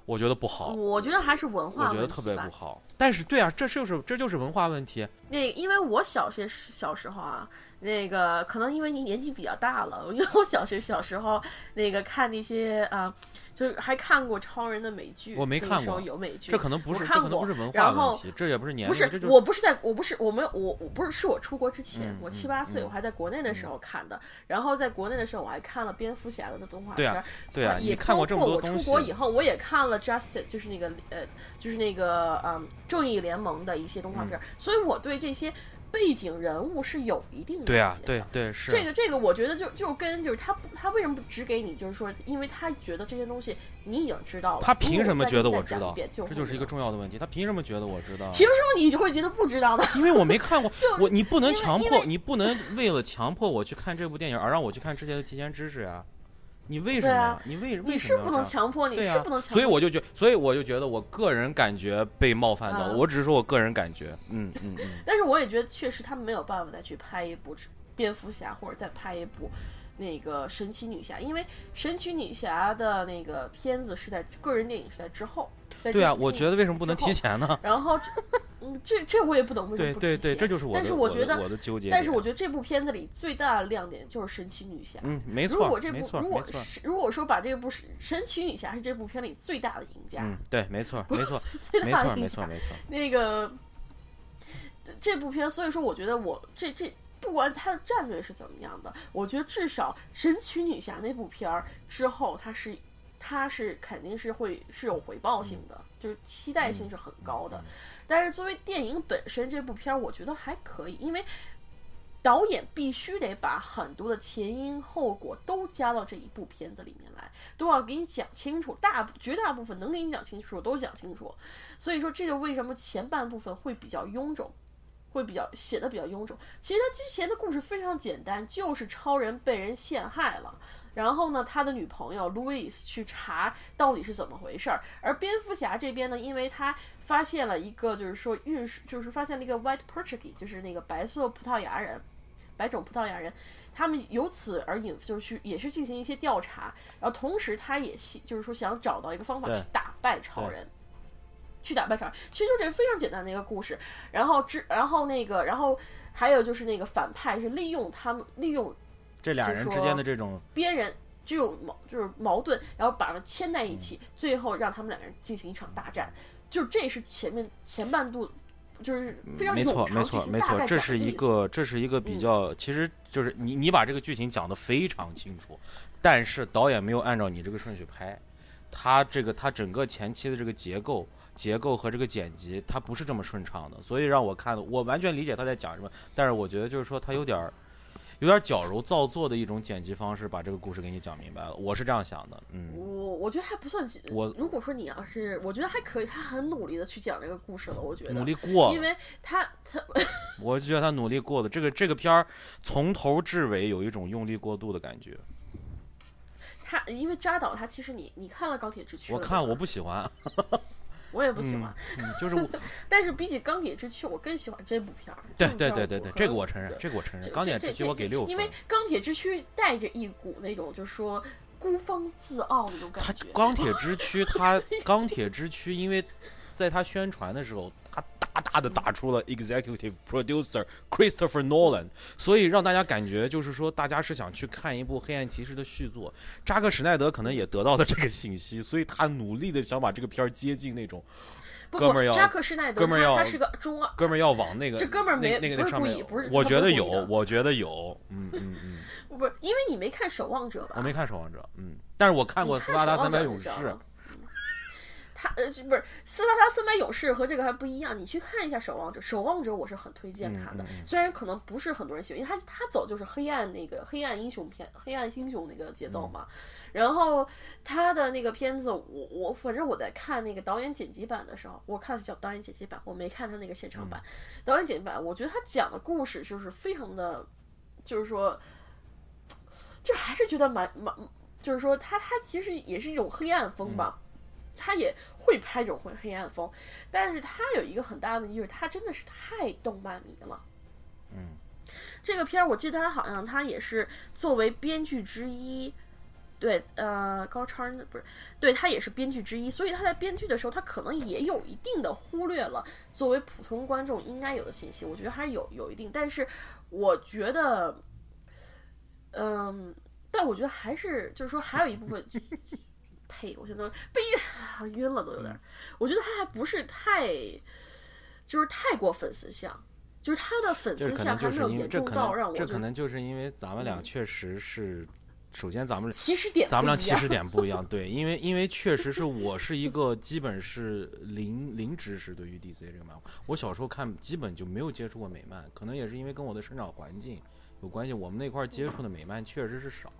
Speaker 1: 我觉得不好，
Speaker 2: 我觉得还是文化，
Speaker 1: 我觉得特别不好。但是，对啊，这就是这就是文化问题。
Speaker 2: 那因为我小学小时候啊，那个可能因为你年纪比较大了，因为我小学小时候那个看那些啊。就是还看过超人的美剧，
Speaker 1: 我没看过，
Speaker 2: 有美剧，
Speaker 1: 这可能不是，这可能不是文
Speaker 2: 化
Speaker 1: 问题，这也不是年龄，
Speaker 2: 不是，我不是在，我不是，我没有，我我不是，是我出国之前，我七八岁，我还在国内的时候看的，然后在国内的时候，我还看了蝙蝠侠的动画片，
Speaker 1: 对啊，
Speaker 2: 也
Speaker 1: 看过这么多
Speaker 2: 东西。我出国以后，我也看了 Justice，就是那个呃，就是那个嗯，正义联盟的一些动画片，所以我对这些。背景人物是有一定的
Speaker 1: 对啊，对对是
Speaker 2: 这个这个，我觉得就就跟就是他他为什么不只给你，就是说，因为他觉得这些东西你已经知道了，
Speaker 1: 他凭什么觉得我知道？
Speaker 2: 这
Speaker 1: 就是一个重要的问题，他凭什么觉得我知道？
Speaker 2: 凭什么你就会觉得不知道呢？
Speaker 1: 因为我没看过，我你不能强迫，你不能为了强迫我去看这部电影而让我去看之前的提前知识呀。你为什么呀？你为为什么？
Speaker 2: 你是不能强迫，你是不能强迫。
Speaker 1: 所以我就觉，所以我就觉得，我个人感觉被冒犯到了。我只是说我个人感觉，嗯嗯嗯。
Speaker 2: 但是我也觉得，确实他们没有办法再去拍一部蝙蝠侠，或者再拍一部那个神奇女侠，因为神奇女侠的那个片子是在个人电影是在之后。
Speaker 1: 对啊，我觉得为什么不能提前呢？
Speaker 2: 然后。嗯，这这我也不懂为什么不
Speaker 1: 对对对，这就是我。
Speaker 2: 但是我觉得
Speaker 1: 我的纠结。
Speaker 2: 但是我觉得这部片子里最大的亮点就是神奇女侠。
Speaker 1: 嗯，没错。
Speaker 2: 如果这部如果如果说把这部神奇女侠是这部片里最大的赢家。
Speaker 1: 嗯，对，没错，没错，没错，没错，没错。
Speaker 2: 那个这部片，所以说我觉得我这这不管它的战略是怎么样的，我觉得至少神奇女侠那部片儿之后，它是它是肯定是会是有回报性的，就是期待性是很高的。但是作为电影本身，这部片儿我觉得还可以，因为导演必须得把很多的前因后果都加到这一部片子里面来，都要给你讲清楚，大绝大部分能给你讲清楚都讲清楚。所以说，这就为什么前半部分会比较臃肿，会比较写的比较臃肿。其实他之前的故事非常简单，就是超人被人陷害了。然后呢，他的女朋友 Louis 去查到底是怎么回事儿，而蝙蝠侠这边呢，因为他发现了一个，就是说运输，就是发现了一个 White Portuguese，就是那个白色葡萄牙人，白种葡萄牙人，他们由此而引，就是去也是进行一些调查，然后同时他也希就是说想找到一个方法去打败超人。去打败超人，其实就这个非常简单的一个故事。然后之，然后那个，然后还有就是那个反派是利用他们利用
Speaker 1: 这俩人之间的这种
Speaker 2: 别人这种矛就是矛盾，然后把他们牵在一起，最后让他们两个人进行一场大战。就这是前面前半度，就是非常
Speaker 1: 没错没错没错，这是一个这是一个比
Speaker 2: 嗯
Speaker 1: 较，其实就是你你把这个剧情讲得非常清楚，但是导演没有按照你这个顺序拍，他这个他整个前期的这个结构。结构和这个剪辑，它不是这么顺畅的，所以让我看的，我完全理解他在讲什么，但是我觉得就是说他有点儿，有点儿矫揉造作的一种剪辑方式，把这个故事给你讲明白了，我是这样想的，嗯，
Speaker 2: 我我觉得还不算。
Speaker 1: 我
Speaker 2: 如果说你要是，我觉得还可以，他很努力的去讲这个故事了。我觉得
Speaker 1: 努力过了
Speaker 2: 因，为他他
Speaker 1: 我就觉得他努力过了。这个这个片儿从头至尾有一种用力过度的感觉。
Speaker 2: 他，因为扎导他其实你你看了钢铁之躯，
Speaker 1: 我看我不喜欢，
Speaker 2: 我也不喜欢，
Speaker 1: 嗯，就是我
Speaker 2: 但是比起钢铁之躯，我更喜欢这部片儿。
Speaker 1: 对对对对对，这个我承认，这个我承认。钢铁之躯我给六分
Speaker 2: 因为，钢铁之躯带着一股那种就是说孤芳自傲那种感觉。
Speaker 1: 钢铁之躯，他钢铁之躯，因为在他宣传的时候，他大大的打出了 executive producer Christopher Nolan，所以让大家感觉就是说，大家是想去看一部黑暗骑士的续作。扎克施奈德可能也得到了这个信息，所以他努力的想把这个片儿接近那种
Speaker 2: 不
Speaker 1: 哥们儿要，
Speaker 2: 扎克施耐德
Speaker 1: 哥们儿要
Speaker 2: 他他是个中二，
Speaker 1: 哥们儿要往那个
Speaker 2: 这哥们儿没
Speaker 1: 那那个上面
Speaker 2: 不是
Speaker 1: 我觉得有我觉得有，嗯嗯嗯，
Speaker 2: 不是因为你没看《守望者》吧？
Speaker 1: 我没看《守望者》，嗯，但是我看过《斯巴达三百勇士。
Speaker 2: 他呃是不是斯巴达三百勇士和这个还不一样？你去看一下《守望者》，《守望者》我是很推荐他的，虽然可能不是很多人喜欢，因为他他走就是黑暗那个黑暗英雄片、黑暗英雄那个节奏嘛。然后他的那个片子，我我反正我在看那个导演剪辑版的时候，我看叫导演剪辑版，我没看他那个现场版。导演剪辑版，我觉得他讲的故事就是非常的，就是说，就还是觉得蛮蛮，就是说他他其实也是一种黑暗风吧。他也会拍这种黑黑暗风，但是他有一个很大的问题，就是他真的是太动漫迷了。
Speaker 1: 嗯，
Speaker 2: 这个片儿我记得他好像他也是作为编剧之一，对，呃，高超人不是，对他也是编剧之一，所以他在编剧的时候，他可能也有一定的忽略了作为普通观众应该有的信息，我觉得还是有有一定，但是我觉得，嗯，但我觉得还是就是说还有一部分。呸！我现在被啊晕了，都有点。我觉得他还不是太，就是太过粉丝向，就是他的粉丝向
Speaker 1: 能就是因为
Speaker 2: 还没有严
Speaker 1: 这可
Speaker 2: 重到让
Speaker 1: 能这可能就是因为咱们俩
Speaker 2: 嗯
Speaker 1: 确实是，首先咱们
Speaker 2: 起始点
Speaker 1: 咱们俩起始点不一样，对，因为因为确实是我是一个基本是零零知识对于 DC 这个漫画，我小时候看基本就没有接触过美漫，可能也是因为跟我的生长环境有关系，我们那块儿接触的美漫确实是少。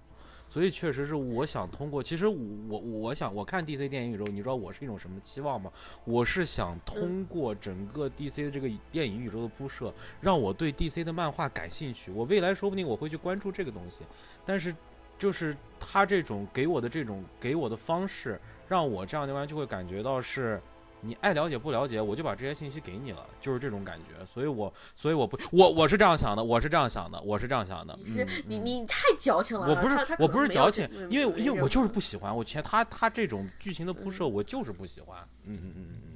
Speaker 1: 所以确实是我想通过，其实我我想我看 DC 电影宇宙，你知道我是一种什么期望吗？我是想通过整个 DC 的这个电影宇宙的铺设，让我对 DC 的漫画感兴趣。我未来说不定我会去关注这个东西，但是就是他这种给我的这种给我的方式，让我这样的话就会感觉到是。你爱了解不了解，我就把这些信息给你了，就是这种感觉。所以我，所以我不，我我是这样想的，我是这样想的，我是这样想的。
Speaker 2: 你是
Speaker 1: 嗯
Speaker 2: 你你太矫情了。
Speaker 1: 我不是我不是矫情，因为因为我就是不
Speaker 2: 喜
Speaker 1: 喜欢，我前他他这种剧情的铺设，我就是不喜欢。嗯嗯嗯嗯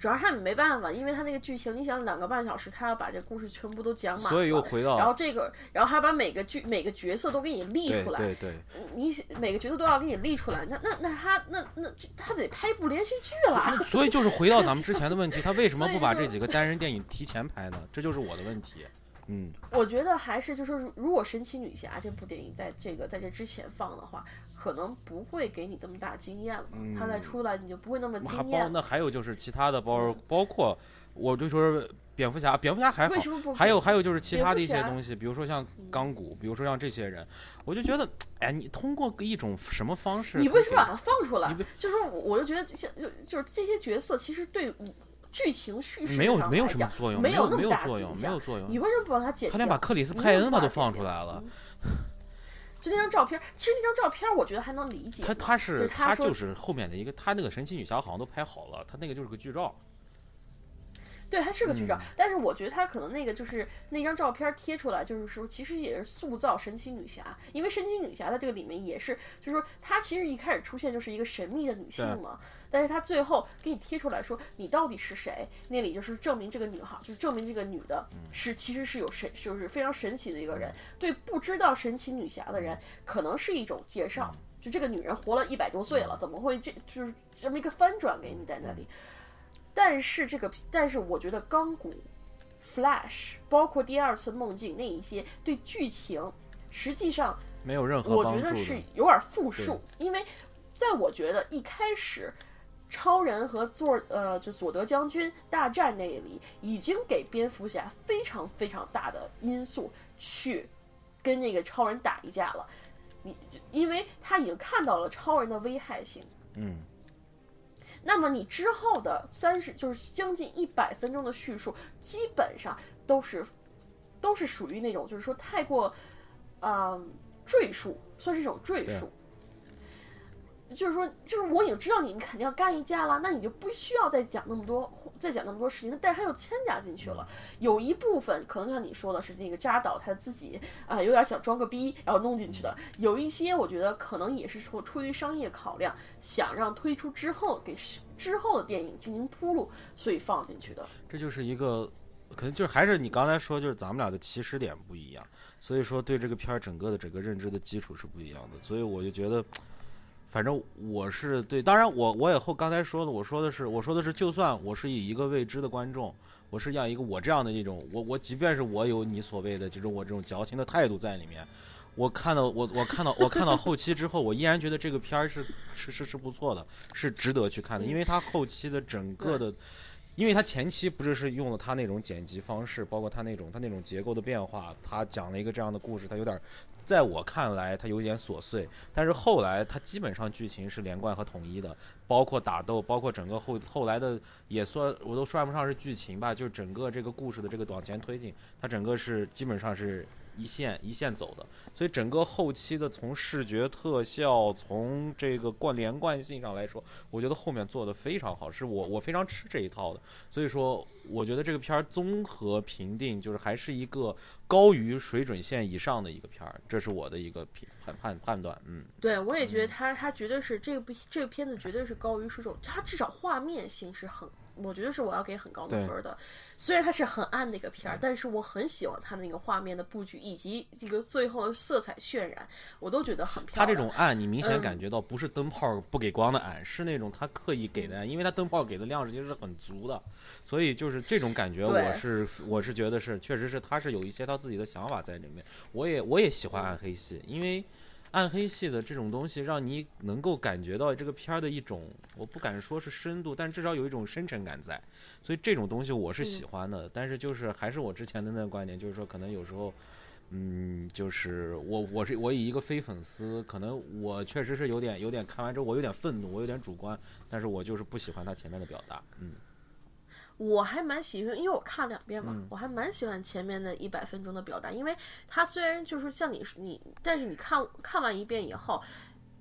Speaker 2: 主要是他没办法，因为他那个剧情，你想两个半小时，他要把这故事全部都讲
Speaker 1: 嗯，
Speaker 2: 满，
Speaker 1: 所以又回到
Speaker 2: 然后这个，然后还把每个剧每个角色都给你立出来，
Speaker 1: 对对，
Speaker 2: 你每个角色都要给你立出来，那那那他那那他得拍一部连续剧了。
Speaker 1: 所以就是回到咱们之前的问题，他为什么不把这几个单人电影提前拍呢？这就是我的问题。嗯，
Speaker 2: 我觉得还是就是说，如果神奇女侠这部电影在这个在这之前放的话，可能不会给你这么大经验了。
Speaker 1: 嗯
Speaker 2: 它再出来你就不会那么
Speaker 1: 还包
Speaker 2: 惊艳。
Speaker 1: 那还有就是其他的包包括，我就说蝙蝠侠，蝙蝠侠还好
Speaker 2: 为，什么不？
Speaker 1: 还有还有就是其他的一些东西，比如说像钢骨，比如说像这些人，我就觉得，哎，你通过一种什么方式？
Speaker 2: 你为什么把它放出来？就是我我就觉得像就就是这些角色其实对剧情叙事
Speaker 1: 没有没有什么作用，
Speaker 2: 没
Speaker 1: 有
Speaker 2: 那么大
Speaker 1: 没有作用，没有作用
Speaker 2: 你。为什么不把它剪掉？
Speaker 1: 他连把克里斯派恩他都放出来了，
Speaker 2: 嗯 就那张照片，其实那张照片我觉得还能理解嘛。
Speaker 1: 他他
Speaker 2: 就是他
Speaker 1: 他就是后面的一个，他那个神奇女侠好像都拍好了，他那个就是个剧照。
Speaker 2: 对，他是个局
Speaker 1: 嗯。
Speaker 2: 长，但是我觉得他可能那个就是那张照片贴出来，就是说其实也是塑造神奇女侠，因为神奇女侠在这个里面也是，就是说她其实一开始出现就是一个神秘的女性嘛，但是她最后给你贴出来说你到底是谁，那里就是证明这个女孩，就是证明这个女的
Speaker 1: 嗯。
Speaker 2: 是其实是有神，就是非常神奇的一个人，对不知道神奇女侠的人可能是一种介绍。
Speaker 1: 嗯。
Speaker 2: 就这个女人活了一百多岁了，怎么会这就是这么一个翻转给你在那里？但是这个，但是我觉得钢骨、Flash，包括第二次梦境那一些对剧情，实际上
Speaker 1: 没有任何
Speaker 2: 我
Speaker 1: 帮助的。
Speaker 2: 觉得是有点负数，因为在我觉得一开始。超人和佐呃，就佐德将军大战那里，已经给蝙蝠侠非常非常大的因素去跟那个超人打一架了。你因为他已经看到了超人的危害性，
Speaker 1: 嗯，
Speaker 2: 那么你之后的三十就是将近一百分钟的叙述，基本上都是都是属于那种就是说太过，嗯、赘述，算是一种赘述。就是说，就是我已经知道你们肯定要干一架了，那你就不需要再讲那么多，再讲那么多事情。但是他又掺杂进去了，有一部分可能像你说的是那个扎导他自己啊、有点想装个逼，然后弄进去的。有一些我觉得可能也是说出于商业考量，想让推出之后给之后的电影进行铺路，所以放进去的。
Speaker 1: 这就是一个，可能就是还是你刚才说，就是咱们俩的起始点不一样，所以说对这个片儿整个的整个认知的基础是不一样的，所以我就觉得，反正我是对，当然我我以后刚才说的，我说的是我说的是，就算我是以一个未知的观众，我是要一个我这样的一种，我我即便是我有你所谓的这种我这种矫情的态度在里面。我看到我我看到我看到后期之后，我依然觉得这个片儿是是是是不错的，是值得去看的，因为它后期的整个的，因为他前期不是是用了他那种剪辑方式，包括他那种他那种结构的变化，他讲了一个这样的故事，他有点，在我看来他有点琐碎，但是后来他基本上剧情是连贯和统一的，包括打斗，包括整个后后来的也算我都算不上是剧情吧，就是整个这个故事的这个往前推进，它整个是基本上是一线一线走的，所以整个后期的从视觉特效，从这个贯连贯性上来说，我觉得后面做的非常好，是我我非常吃这一套的。所以说，我觉得这个片儿综合评定就是还是一个高于水准线以上的一个片儿，这是我的一个评判判判断。嗯，
Speaker 2: 对，我也觉得他他绝对是这部这个片子绝对是高于水手，他至少画面性是很，我觉得是我要给很高的分儿的。虽然它是很暗的一个片儿，但是我很喜欢它那个画面的布局以及这个最后色彩渲染，我都觉得很漂亮
Speaker 1: 它
Speaker 2: 亮。
Speaker 1: 这种暗，你明显
Speaker 2: 嗯
Speaker 1: 感觉到不是灯泡不给光的暗，是那种它刻意给的暗，因为它灯泡给的亮其实是很足的，所以就是这种感觉，我是我是觉得是，确实是他是有一些他自己的想法在里面。我也我也喜欢暗黑系，因为暗黑系的这种东西，让你能够感觉到这个片儿的一种，我不敢说是深度，但至少有一种深沉感在，所以这种东西我是喜欢的。但是就是还是我之前的那个观点，就是说可能有时候。嗯，就是我，我是我以一个非粉丝，可能我确实是有点有点看完之后我有点愤怒，我有点主观，但是我就是不喜欢他前面的表达。嗯，
Speaker 2: 我还蛮喜欢，因为我看两遍嘛，
Speaker 1: 嗯。
Speaker 2: 我还蛮喜欢前面的一百分钟的表达，因为它虽然就是像你你，但是你看看完一遍以后，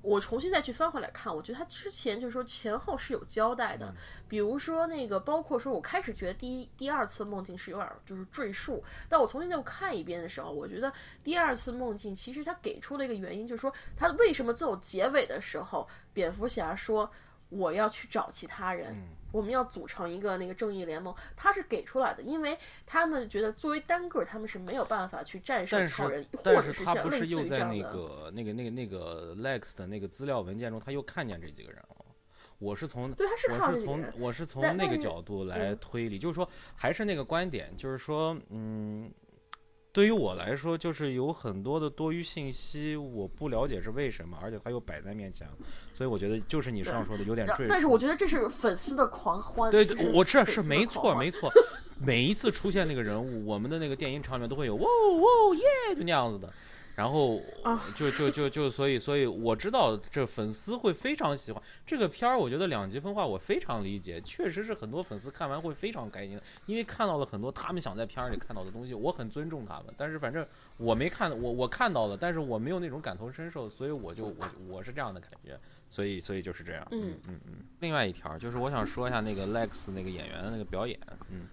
Speaker 2: 我重新再去翻回来看，我觉得它之前就是说前后是有交代的，比如说那个，包括说我开始觉得第一、第二次梦境是有点就是赘述，但我重新再看一遍的时候，我觉得第二次梦境其实它给出了一个原因，就是说他为什么最后结尾的时候，蝙蝠侠说我要去找其他人。我们要组成一个那个正义联盟，他是给出来的，因为他们觉得作为单个，他们是没有办法去战胜
Speaker 1: 但
Speaker 2: 超人
Speaker 1: 是，
Speaker 2: 或
Speaker 1: 但
Speaker 2: 者
Speaker 1: 是他不
Speaker 2: 像类似
Speaker 1: 是又在
Speaker 2: 于这样的。
Speaker 1: 那个那个那个那个 Lex 的那个资料文件中，他又看见这几个人了。我是从
Speaker 2: 对，他是
Speaker 1: 我是从我是从那个角度来
Speaker 2: 嗯
Speaker 1: 推理，就是说还是那个观点，就是说，嗯，对于我来说，就是有很多的多余信息，我不了解是为什么，而且它又摆在面前，所以我觉得就是你上说的有点赘述。
Speaker 2: 但是我觉得这是粉丝的狂欢。
Speaker 1: 对，我这
Speaker 2: 粉丝的
Speaker 1: 是没错没 错，每一次出现那个人物，我们的那个电音场面都会有哇哇耶，就那样子的。然后
Speaker 2: 啊
Speaker 1: 就就就就所以所以我知道这粉丝会非常喜欢这个片儿，我觉得两极分化我非常理解，确实是很多粉丝看完会非常开心，因为看到了很多他们想在片儿里看到的东西，我很尊重他们，但是反正我没看，我我看到了，但是我没有那种感同身受，所以我就我我是这样的感觉，所以所以就是这样，
Speaker 2: 嗯
Speaker 1: 嗯嗯。另外一条就是我想说一下那个 Lex 那个演员的那个表演，嗯。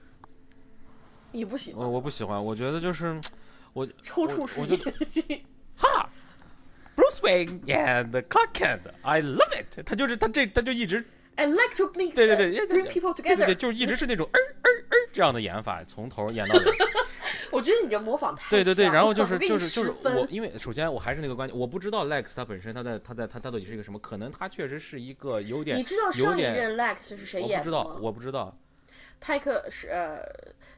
Speaker 2: 你不喜欢
Speaker 1: 我我不喜欢，我觉得就是我
Speaker 2: 抽搐是
Speaker 1: 我我就
Speaker 2: 你
Speaker 1: 哈，Bruce Wayne and Clark Kent，I love it。他就是他这他就一直
Speaker 2: I like to make
Speaker 1: 对对对
Speaker 2: uh,
Speaker 1: 对
Speaker 2: bring people
Speaker 1: 对对对
Speaker 2: ，together。
Speaker 1: 就是一直是那种嗯嗯嗯这样的演法，从头演到尾。
Speaker 2: 我觉得你这模仿太
Speaker 1: 对 对对，然后就是就是就是我，因为首先我还是那个观点，我不知道 Lex 他本身他在他在他他到底是一个什么，可能他确实是一个有点
Speaker 2: 你知道上一任 Lex 是谁
Speaker 1: 我不知道？我不知道
Speaker 2: 派克是呃，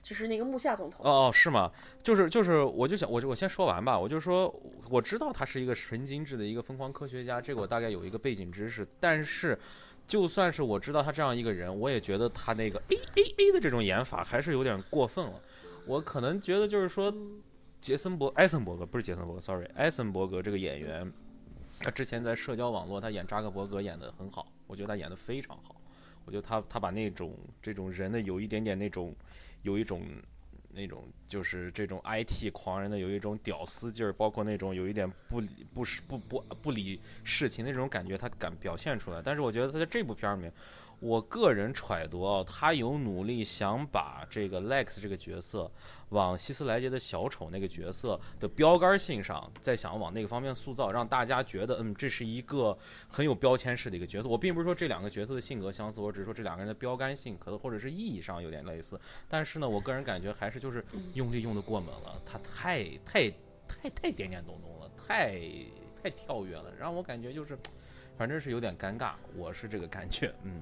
Speaker 2: 就是那个木下总统。
Speaker 1: 哦哦是吗？就是就是我就想我就我先说完吧，我就说我知道他是一个神经质的一个疯狂科学家，这个我大概有一个背景知识，但是。就算是我知道他这样一个人，我也觉得他那个 A A A 的这种演法还是有点过分了。我可能觉得就是说，杰森伯艾森伯格不是杰森伯格，sorry，艾森伯格这个演员，他之前在社交网络他演扎克伯格演的很好，我觉得他演的非常好。我觉得他他把那种这种人的有一点点那种有一种那种就是这种 IT 狂人的有一种屌丝劲儿，包括那种有一点不不是不不不理事情那种感觉，他敢表现出来。但是我觉得他在这部片儿里面，我个人揣度啊，他有努力想把这个 Lex 这个角色往希斯莱杰的小丑那个角色的标杆性上，再想往那个方面塑造，让大家觉得嗯，这是一个很有标签式的一个角色。我并不是说这两个角色的性格相似，我只是说这两个人的标杆性可能或者是意义上有点类似。但是呢，我个人感觉还是就是用力用的过猛了，他太太太太点点咚咚了，太太跳跃了，让我感觉就是反正是有点尴尬，我是这个感觉，嗯。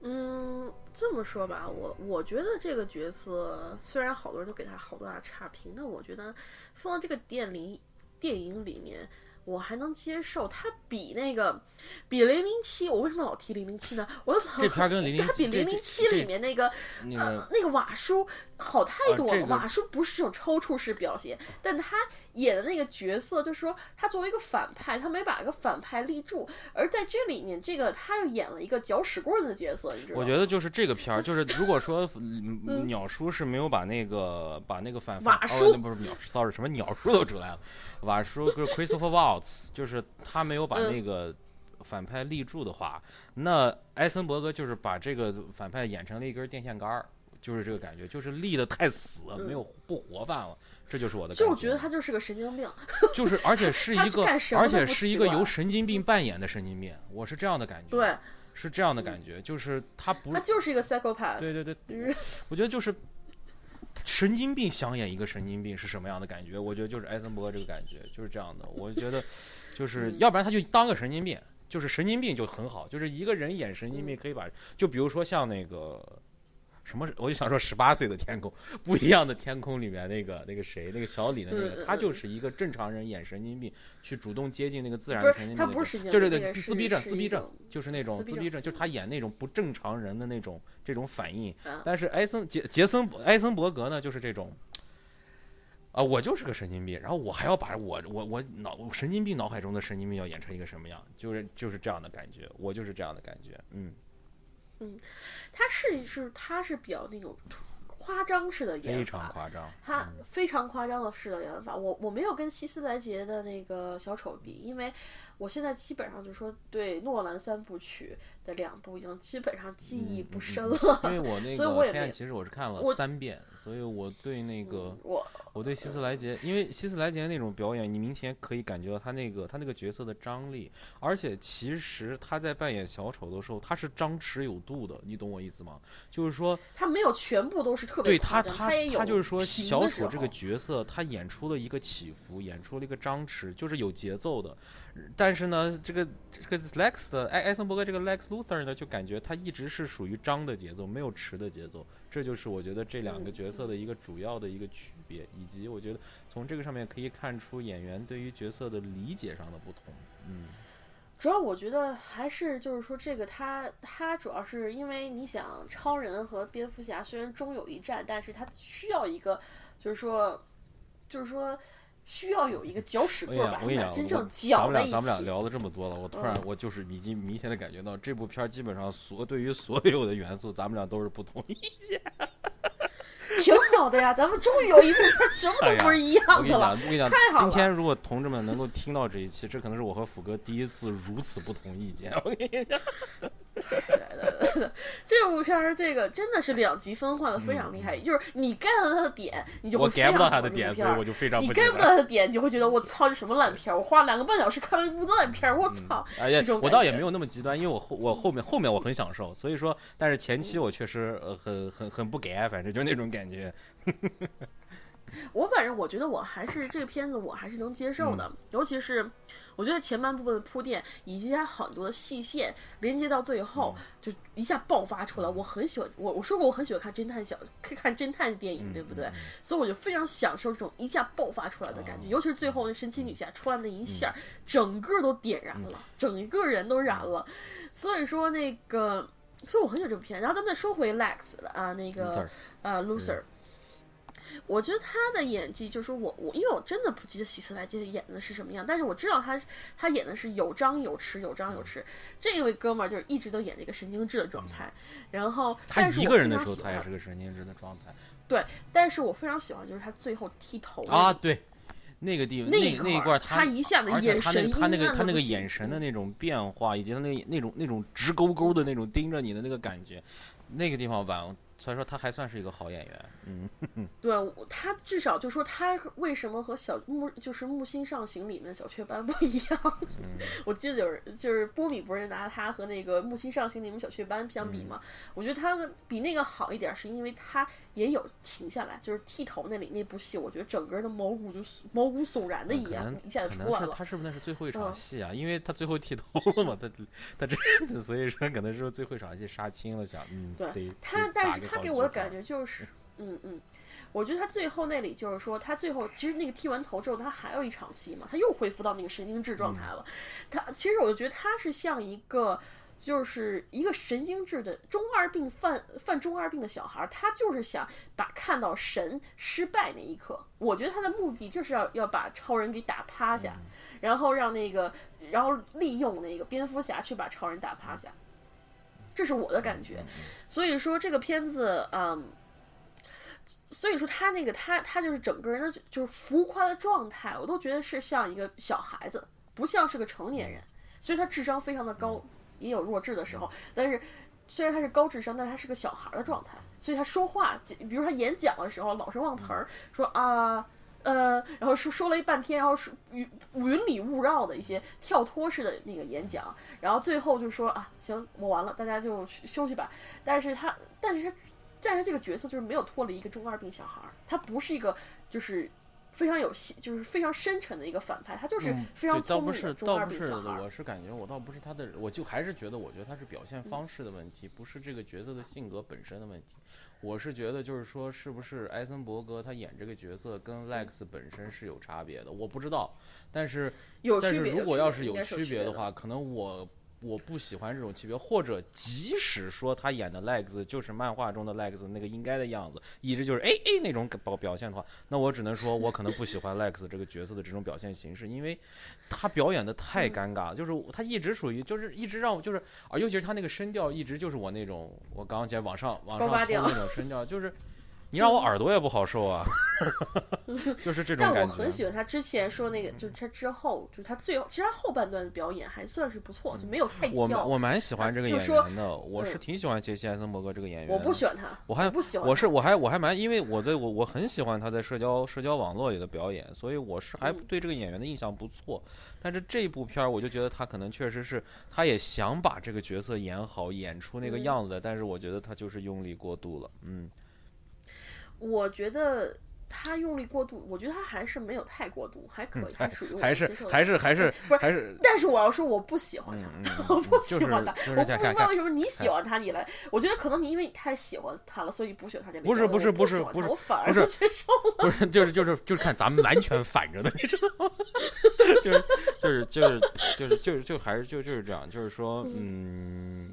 Speaker 2: 嗯，这么说吧，我我觉得这个角色虽然好多人都给他好多大差评，但我觉得放到这个电里电影里面，我还能接受。他比那个比零零七，我为什么老提零零七呢？我就
Speaker 1: 这片跟007
Speaker 2: 他比
Speaker 1: 这这
Speaker 2: 零零七里面那个
Speaker 1: 那个
Speaker 2: 呃那个瓦叔好太多了。
Speaker 1: 这个
Speaker 2: 瓦叔不是这种抽搐式表现，但他演的那个角色，就是说他作为一个反派，他没把一个反派立住，而在这里面，这个他又演了一个搅屎棍儿的角色，你知道吗？
Speaker 1: 我觉得就是这个片儿，就是如果说 嗯鸟叔是没有把那个把那个反
Speaker 2: 瓦叔
Speaker 1: 那不是鸟，sorry，什么鸟叔都出来了，瓦叔就是 Christopher 就是他没有把
Speaker 2: 嗯
Speaker 1: 那个反派立住的话，那艾森伯格就是把这个反派演成了一根电线杆儿。就是这个感觉，就是立的太死，没有不活泛了，这就是我的感
Speaker 2: 就我觉得他就是个神经病。
Speaker 1: 就是，而且是一个而且是一个由神经病扮演的神经病，我是这样的感觉，
Speaker 2: 对，
Speaker 1: 是这样的感觉，就是他不
Speaker 2: 他就是一个 psychopath。
Speaker 1: 对对对，我觉得就是神经病想演一个神经病是什么样的感觉？我觉得就是艾森伯格这个感觉就是这样的。我觉得就是要不然他就当个神经病，就是神经病就很好，就是一个人演神经病可以把，就比如说像那个。什么？我就想说，十八岁的天空，不一样的天空里面那个那个谁，那个小李的那个，他就是一个正常人演神经病，去主动接近那个自然的神经病。
Speaker 2: 他不是神经
Speaker 1: 就是对
Speaker 2: 病那个
Speaker 1: 自闭症，自闭症就是那种
Speaker 2: 自闭症
Speaker 1: 就是他演那种不正常人的那种这种反应。
Speaker 2: 啊
Speaker 1: 但是艾森杰杰森艾森伯格呢，就是这种，啊、我就是个神经病，然后我还要把我我我脑我神经病脑海中的神经病要演成一个什么样，就是就是这样的感觉，我就是这样的感觉，嗯，
Speaker 2: 他是是他是比较那种夸张式的演法
Speaker 1: 非常
Speaker 2: 法，
Speaker 1: 夸张，
Speaker 2: 他非常夸张的式的演法。我我没有跟希斯莱杰的那个小丑比，因为我现在基本上就说对诺兰三部曲的两部已经基本上记忆不深了。
Speaker 1: 因为我 那
Speaker 2: 所以我也没
Speaker 1: 个黑暗骑士我是看了三遍，所以我对那个
Speaker 2: 我
Speaker 1: 我对希斯莱杰，因为希斯莱杰那种表演，你明显可以感觉到他那个他那个角色的张力，而且其实他在扮演小丑的时候，他是张弛有度的，你懂我意思吗？就是说，
Speaker 2: 他没有全部都是特别
Speaker 1: 对他他他就是说，小丑这个角色，他演出了一个起伏，演出了一个张弛，就是有节奏的。但是呢，这个这个 Lex 的艾艾森伯格这个 Lex Luthor 呢，就感觉他一直是属于张的节奏，没有迟的节奏。这就是我觉得这两个
Speaker 2: 嗯
Speaker 1: 角色的一个主要的一个区别，以及我觉得从这个上面可以看出演员对于角色的理解上的不同。嗯，
Speaker 2: 主要我觉得还是就是说这个他他主要是因为你想超人和蝙蝠侠虽然终有一战，但是他需要一个就是说就是说需要有一个搅屎
Speaker 1: 我
Speaker 2: 棍儿把
Speaker 1: 跟你讲，我跟你讲，咱们俩
Speaker 2: 搅在一起。
Speaker 1: 咱们俩聊了这么多了，我突然
Speaker 2: 嗯
Speaker 1: 我就是已经明显的感觉到这部片儿基本上所对于所有的元素，咱们俩都是不同意见。
Speaker 2: 挺好的呀，咱们终于有一部片什么都不是一样的了。
Speaker 1: 我跟你讲
Speaker 2: 太，好了
Speaker 1: 今天如果同志们能够听到这一期，这可能是我和虎哥第一次如此不同意见。我跟你讲，
Speaker 2: 这这部片儿这个真的是两极分化的非常厉害，就是你 get 到他的点，你就会
Speaker 1: 嗯我
Speaker 2: 非
Speaker 1: get 不到
Speaker 2: 常喜欢
Speaker 1: 他的点，所以
Speaker 2: 这部片儿
Speaker 1: 我就非常
Speaker 2: 你
Speaker 1: 不喜
Speaker 2: get 不。到他的点，你就会觉得我操，这什么烂片儿！我花了两个半小时看了一部烂片儿，我操！
Speaker 1: 哎呀，我倒也没有那么极端，因为我后我后面后面我很享受，所以说，但是前期我确实呃很很很不给，反正就那种感觉。
Speaker 2: 我反正我觉得我还是这个片子我还是能接受的，尤其是我觉得前半部分的铺垫以及它很多的细线连接到最后，就一下爆发出来。我很喜欢我我说过我很喜欢看侦探小看侦探电影，对不对？所以我就非常享受这种一下爆发出来的感觉，尤其是最后那神奇女侠出来那一下，整个都点燃了，整个人都燃了。所以说那个，所以我很喜欢这部片。然后咱们再说回 Lex 啊，那个呃 Loser。我觉得他的演技，就是我我，因为我真的不记得希斯莱杰演的是什么样，但是我知道他他演的是有张有弛，有张有弛。这位哥们儿就是一直都演这个神经质的状态，然后
Speaker 1: 他一个人的时候，他也是个神经质的状态
Speaker 2: 对，但是我非常喜欢就是他最后剃头
Speaker 1: 啊。对，那个地
Speaker 2: 那
Speaker 1: 那那一块儿，
Speaker 2: 他一下子眼神
Speaker 1: 他那个他那个眼神的那种变化，以及他那那种那种直勾勾的那种盯着你的那个感觉，那个地方吧，所以说他还算是一个好演员。嗯，
Speaker 2: 对他至少就说他为什么和小木就是木星上行里面的小雀斑不一样？我记得有人就是波米不是拿他和那个木星上行里面小雀斑相比嘛？我觉得他比那个好一点，是因为他也有停下来，就是剃头那里那部戏，我觉得整个人的毛骨就毛骨悚然的一样，一下就
Speaker 1: 可
Speaker 2: 出来了。
Speaker 1: 他是不是那是最后一场
Speaker 2: 嗯
Speaker 1: 戏啊？因为他最后剃头了嘛，他他真的，所以说可能是最后一场戏杀青了，想嗯，
Speaker 2: 对他但是他给我的感觉就是，嗯。嗯，我觉得他最后那里就是说，他最后其实那个剃完头之后，他还有一场戏嘛，他又恢复到那个神经质状态了。他其实我就觉得他是像一个。就是一个神经质的中二病犯犯中二病的小孩，他就是想把看到神失败那一刻，我觉得他的目的就是要要把超人给打趴下，然后让那个，然后利用那个蝙蝠侠去把超人打趴下，这是我的感觉。所以说这个片子，嗯，所以说他那个他他就是整个人的就是浮夸的状态，我都觉得是像一个小孩子，不像是个成年人。所以他智商非常的高，也有弱智的时候，但是虽然他是高智商，但是他是个小孩的状态，所以他说话，比如他演讲的时候老是忘词儿，说啊。呃，然后说说了一半天，然后是云云里雾绕的一些跳脱式的那个演讲，然后最后就说啊，行，我完了，大家就休息吧。但是他，但是他，但是他这个角色就是没有脱离一个中二病小孩儿，他不是一个就是非常有戏，就是非常深沉的一个反派，他就是非常聪明
Speaker 1: 不是，
Speaker 2: 的中二
Speaker 1: 倒不是。我是感觉我倒不是他的，我就还是觉得，我觉得他是表现方式的问题，不是这个角色的性格本身的问题。我是觉得，就是说，是不是艾森伯格他演这个角色跟 Lex 本身是有差别的？我不知道，但是但是
Speaker 2: 有区别，
Speaker 1: 如果要是有区别的
Speaker 2: 的
Speaker 1: 话，可能我我不喜欢这种区别，或者即使说他演的 Lex 就是漫画中的 Lex 那个应该的样子，一直就是哎哎那种表表现的话，那我只能说我可能不喜欢 Lex 这个角色的这种表现形式，因为他表演的太尴尬，就是他一直属于就是一直让我就是啊，尤其是他那个声调一直就是我那种我刚刚讲往上往上冲那种声调，就是你让我耳朵也不好受啊，就是这种
Speaker 2: 但
Speaker 1: 感觉。
Speaker 2: 但我很喜欢他之前说那个，就是他之后，就是他最后，其实他后半段的表演还算是不错，就没有太跳。
Speaker 1: 我蛮我蛮喜欢这个演员的，我是
Speaker 2: 嗯
Speaker 1: 挺喜欢杰西·艾森伯格这个演员的。
Speaker 2: 我不喜欢他，
Speaker 1: 我还
Speaker 2: 不喜欢。
Speaker 1: 我是我还我还蛮，因为我在我我很喜欢他在社交社交网络里的表演，所以我是还
Speaker 2: 嗯
Speaker 1: 对这个演员的印象不错。但是这部片儿，我就觉得他可能确实是，他也想把这个角色演好，演出那个
Speaker 2: 嗯
Speaker 1: 样子的，但是我觉得他就是用力过度了。嗯，
Speaker 2: 我觉得他用力过度，我觉得他还是没有太过度，还可以，还属于我
Speaker 1: 还是还是还是
Speaker 2: 不是
Speaker 1: 还是
Speaker 2: 但是我要说我不喜欢
Speaker 1: 嗯
Speaker 2: 他，
Speaker 1: 嗯，
Speaker 2: 我
Speaker 1: 嗯
Speaker 2: 不喜欢他，
Speaker 1: 就是
Speaker 2: 我不知
Speaker 1: 看看看
Speaker 2: 道为什么你喜欢他，你来，我觉得可能你因为你太喜欢他了，所以不喜欢他这个
Speaker 1: 不是不是不是不是
Speaker 2: 我反而
Speaker 1: 不是
Speaker 2: 接受了。
Speaker 1: 不是，就是就是就是看咱们完全反着的，你知道吗？就是就是就是就是就是就还是就就是这样，就是说，嗯，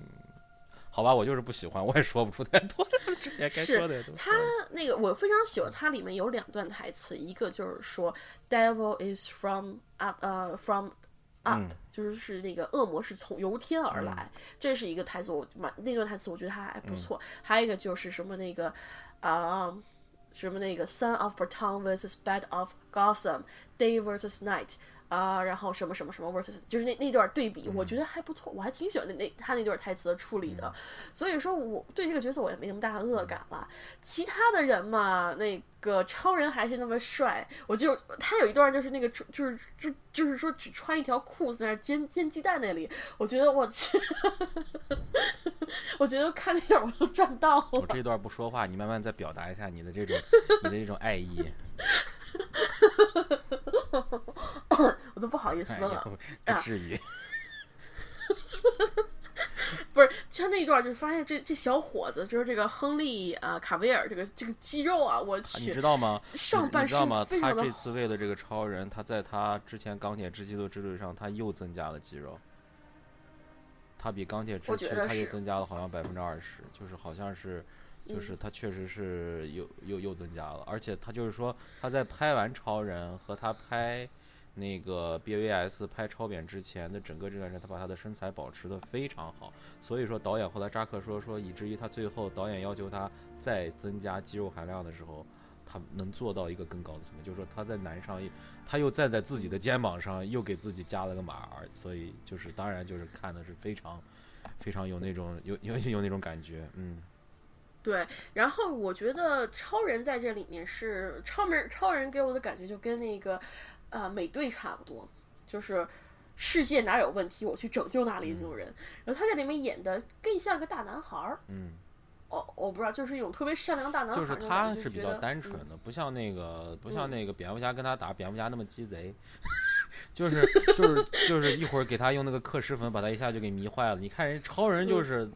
Speaker 1: 好吧，我就是不喜欢，我也说不出太多，之前该
Speaker 2: 是
Speaker 1: 说的也都
Speaker 2: 他
Speaker 1: 说了
Speaker 2: 那个我非常喜欢，它里面有两段台词，一个就是说 “devil is from up”，呃，from up，、
Speaker 1: 嗯
Speaker 2: 就是是那个恶魔是从由天而来，这是一个台词，我蛮那段台词我觉得还还不错。还有一个就是什么那个啊。什么那个 Son of Berton vs Bed of Gotham, Day vs Night，啊、然后什么什么什么 versus，就是那那段对比，我
Speaker 1: 嗯
Speaker 2: 觉得还不错，我还挺喜欢那那他那段台词的处理的，所以说我对这个角色我也没那么大的恶感了。其他的人嘛，那个超人还是那么帅，我就他有一段就是那个就是就就是说只穿一条裤子在那煎煎鸡蛋那里，我觉得我去，我觉得看那段我都赚到了。
Speaker 1: 我这段不说话，你慢慢再表达一下你的这种 你的这种爱意。
Speaker 2: 我都不好意思
Speaker 1: 哎
Speaker 2: 了。
Speaker 1: 不至于。
Speaker 2: 不是，就那一段，就发现这这小伙子，就是这个亨利啊、呃卡维尔，这个这个肌肉啊，我
Speaker 1: 去你，知道吗？
Speaker 2: 上半
Speaker 1: 你知道吗？他
Speaker 2: 身非常的
Speaker 1: 这次为了这个超人，他在他之前钢铁之激斗之旅上，他又增加了肌肉。他比钢铁之躯他又增加了好像百分之二十，就是好像是，就是他确实是又又又增加了，而且他就是说他在拍完超人和他拍那个 BVS 拍超扁之前的整个这段时间，他把他的身材保持的非常好，所以说导演后来扎克说说，以至于他最后导演要求他再增加肌肉含量的时候，他能做到一个更高的层面，就是说他在男上，他又站在自己的肩膀上，又给自己加了个码，所以就是当然就是看的是非常非常有那种有有有那种感觉，嗯，
Speaker 2: 对。然后我觉得超人在这里面是超人，超人给我的感觉就跟那个呃美队差不多，就是。世界哪有问题，我去拯救哪里那种人。然后他这里面演的更像个大男孩儿，
Speaker 1: 嗯，
Speaker 2: 哦，我不知道，就是一种特别善良大男孩
Speaker 1: 就是。他是比较单纯的，不像那个不像
Speaker 2: 嗯
Speaker 1: 那个蝙蝠侠跟他打蝙蝠侠那么鸡贼，就是就是就是一会儿给他用那个克什粉把他一下就给迷坏了。你看人超人就是。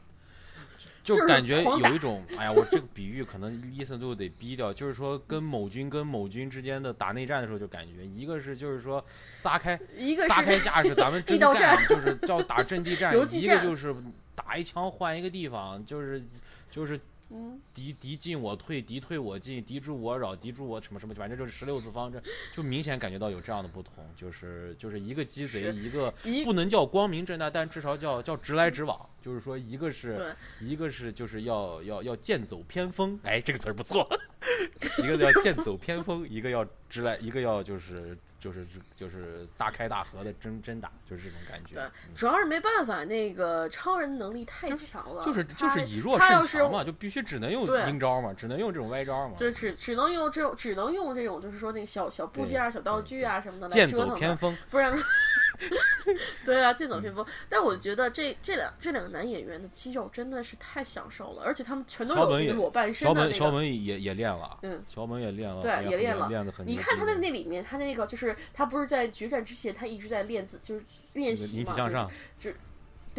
Speaker 2: 嗯就
Speaker 1: 感觉有一种，哎呀，我这个比喻可能伊森最后得逼掉，就是说跟某军跟某军之间的打内战的时候，就感觉一个是就是说撒开
Speaker 2: 一个
Speaker 1: 撒开架势，咱们 真干，
Speaker 2: 战
Speaker 1: 就是叫打阵地战一个就是打一枪换一个地方，就是就是
Speaker 2: 嗯，
Speaker 1: 敌敌进我退，敌退我进，敌驻我扰，敌驻我什么什么，反正就是十六字方针，就明显感觉到有这样的不同，就是就是一个鸡贼，一个不能叫光明正大，但至少叫叫直来直往，就是说一个是一个是就是要要要剑走偏锋，哎，这个词儿不错，一个 叫剑走偏锋，一个要直来，一个要就是就是就是大开大合的真真打，就是这种感觉。
Speaker 2: 对
Speaker 1: 嗯
Speaker 2: 主要是没办法，那个超人能力太强了，
Speaker 1: 就是就是以弱胜强嘛，就必须只能用阴招嘛，只能用这种歪招嘛。
Speaker 2: 就只只能用这种，只能用这种，就是说那个小小部件、小道具啊什么的来
Speaker 1: 剑走
Speaker 2: 折腾的，
Speaker 1: 偏锋，
Speaker 2: 不然，对啊，剑走偏锋。但我觉得这这两这两个男演员的肌肉真的是太享受了，而且他们全都有裸半身
Speaker 1: 小
Speaker 2: 的那个。
Speaker 1: 本小本也也练了，
Speaker 2: 嗯，
Speaker 1: 小本也练了，
Speaker 2: 对也练了
Speaker 1: 练的很。
Speaker 2: 你看他在那里面，他那个就是他不是在决战之前，他一直在练字就是练习嘛，
Speaker 1: 引体向上，
Speaker 2: 就是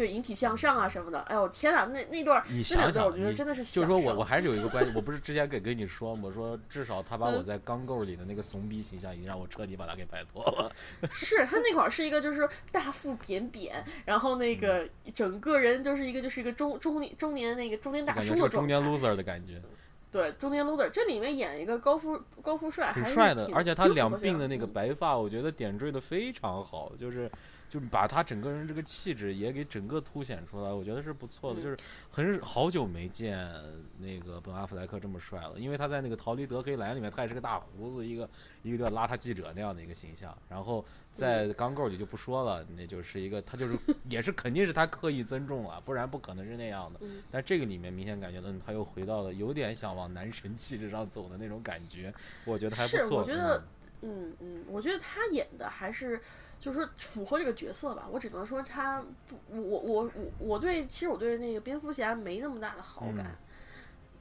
Speaker 2: 对引体向上啊什么的。哎呦天哪，那那段儿
Speaker 1: 你
Speaker 2: 那两段
Speaker 1: 想想，
Speaker 2: 我觉得真的是
Speaker 1: 就是说我我还是有一个关系，我不是之前给跟你说吗，我说至少他把我
Speaker 2: 嗯
Speaker 1: 在钢构里的那个怂逼形象，已经让我彻底把他给摆脱了。
Speaker 2: 是他那会儿是一个就是大腹扁扁，然后那个整个人就是一个就是一个中中年中年那个中年大叔
Speaker 1: 的中年 loser 的感觉，
Speaker 2: 对，中年 loser，这里面演一个高富高富帅，
Speaker 1: 很帅的，而且他两鬓的那个
Speaker 2: 嗯
Speaker 1: 白发，我觉得点缀的非常好，就是就是把他整个人这个气质也给整个凸显出来，我觉得是不错的。
Speaker 2: 嗯
Speaker 1: 就是很好久没见那个本阿弗莱克这么帅了，因为他在那个《逃离德黑兰》里面，他也是个大胡子，一个一个邋遢记者那样的一个形象。然后在
Speaker 2: 嗯
Speaker 1: 钢构里就不说了，那就是一个他就是也是肯定是他刻意增重了，不然不可能是那样的。
Speaker 2: 嗯
Speaker 1: 但这个里面明显感觉到，嗯，他又回到了有点想往男神气质上走的那种感觉，我觉得还不
Speaker 2: 是
Speaker 1: 错。
Speaker 2: 我觉得
Speaker 1: 嗯
Speaker 2: 嗯嗯，我觉得他演的还是就是说符合这个角色吧。我只能说他不，我我我我对其实我对那个蝙蝠侠没那么大的好感。
Speaker 1: 嗯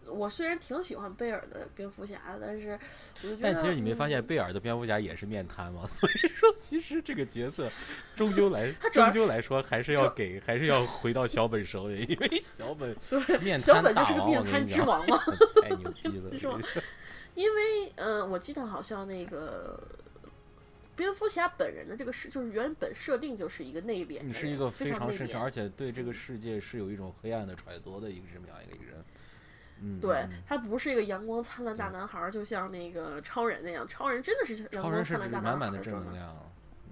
Speaker 2: 我虽然挺喜欢贝尔的蝙蝠侠，但是我就觉得，
Speaker 1: 但其实你没发现
Speaker 2: 嗯
Speaker 1: 贝尔的蝙蝠侠也是面瘫吗？所以说，其实这个角色终究来
Speaker 2: 他
Speaker 1: 终究来说还是要给还是要回到小本手里，因为小本 面
Speaker 2: 小本就是个面瘫之王嘛。
Speaker 1: 太牛逼了
Speaker 2: 是吗！因为嗯、呃我记得好像那个蝙蝠侠本人的这个设，就是原本设定就是一个内敛，
Speaker 1: 你是一个
Speaker 2: 非
Speaker 1: 非常深沉，
Speaker 2: 内敛
Speaker 1: 而且对这个世界是有一种黑暗的揣度的一个这么样一个人。嗯，
Speaker 2: 对
Speaker 1: 嗯
Speaker 2: 他不是一个阳光灿烂大男孩儿，就像那个超人那样。超人真的是阳
Speaker 1: 超
Speaker 2: 光
Speaker 1: 人是指
Speaker 2: 灿烂大男孩
Speaker 1: 满满的。正能量。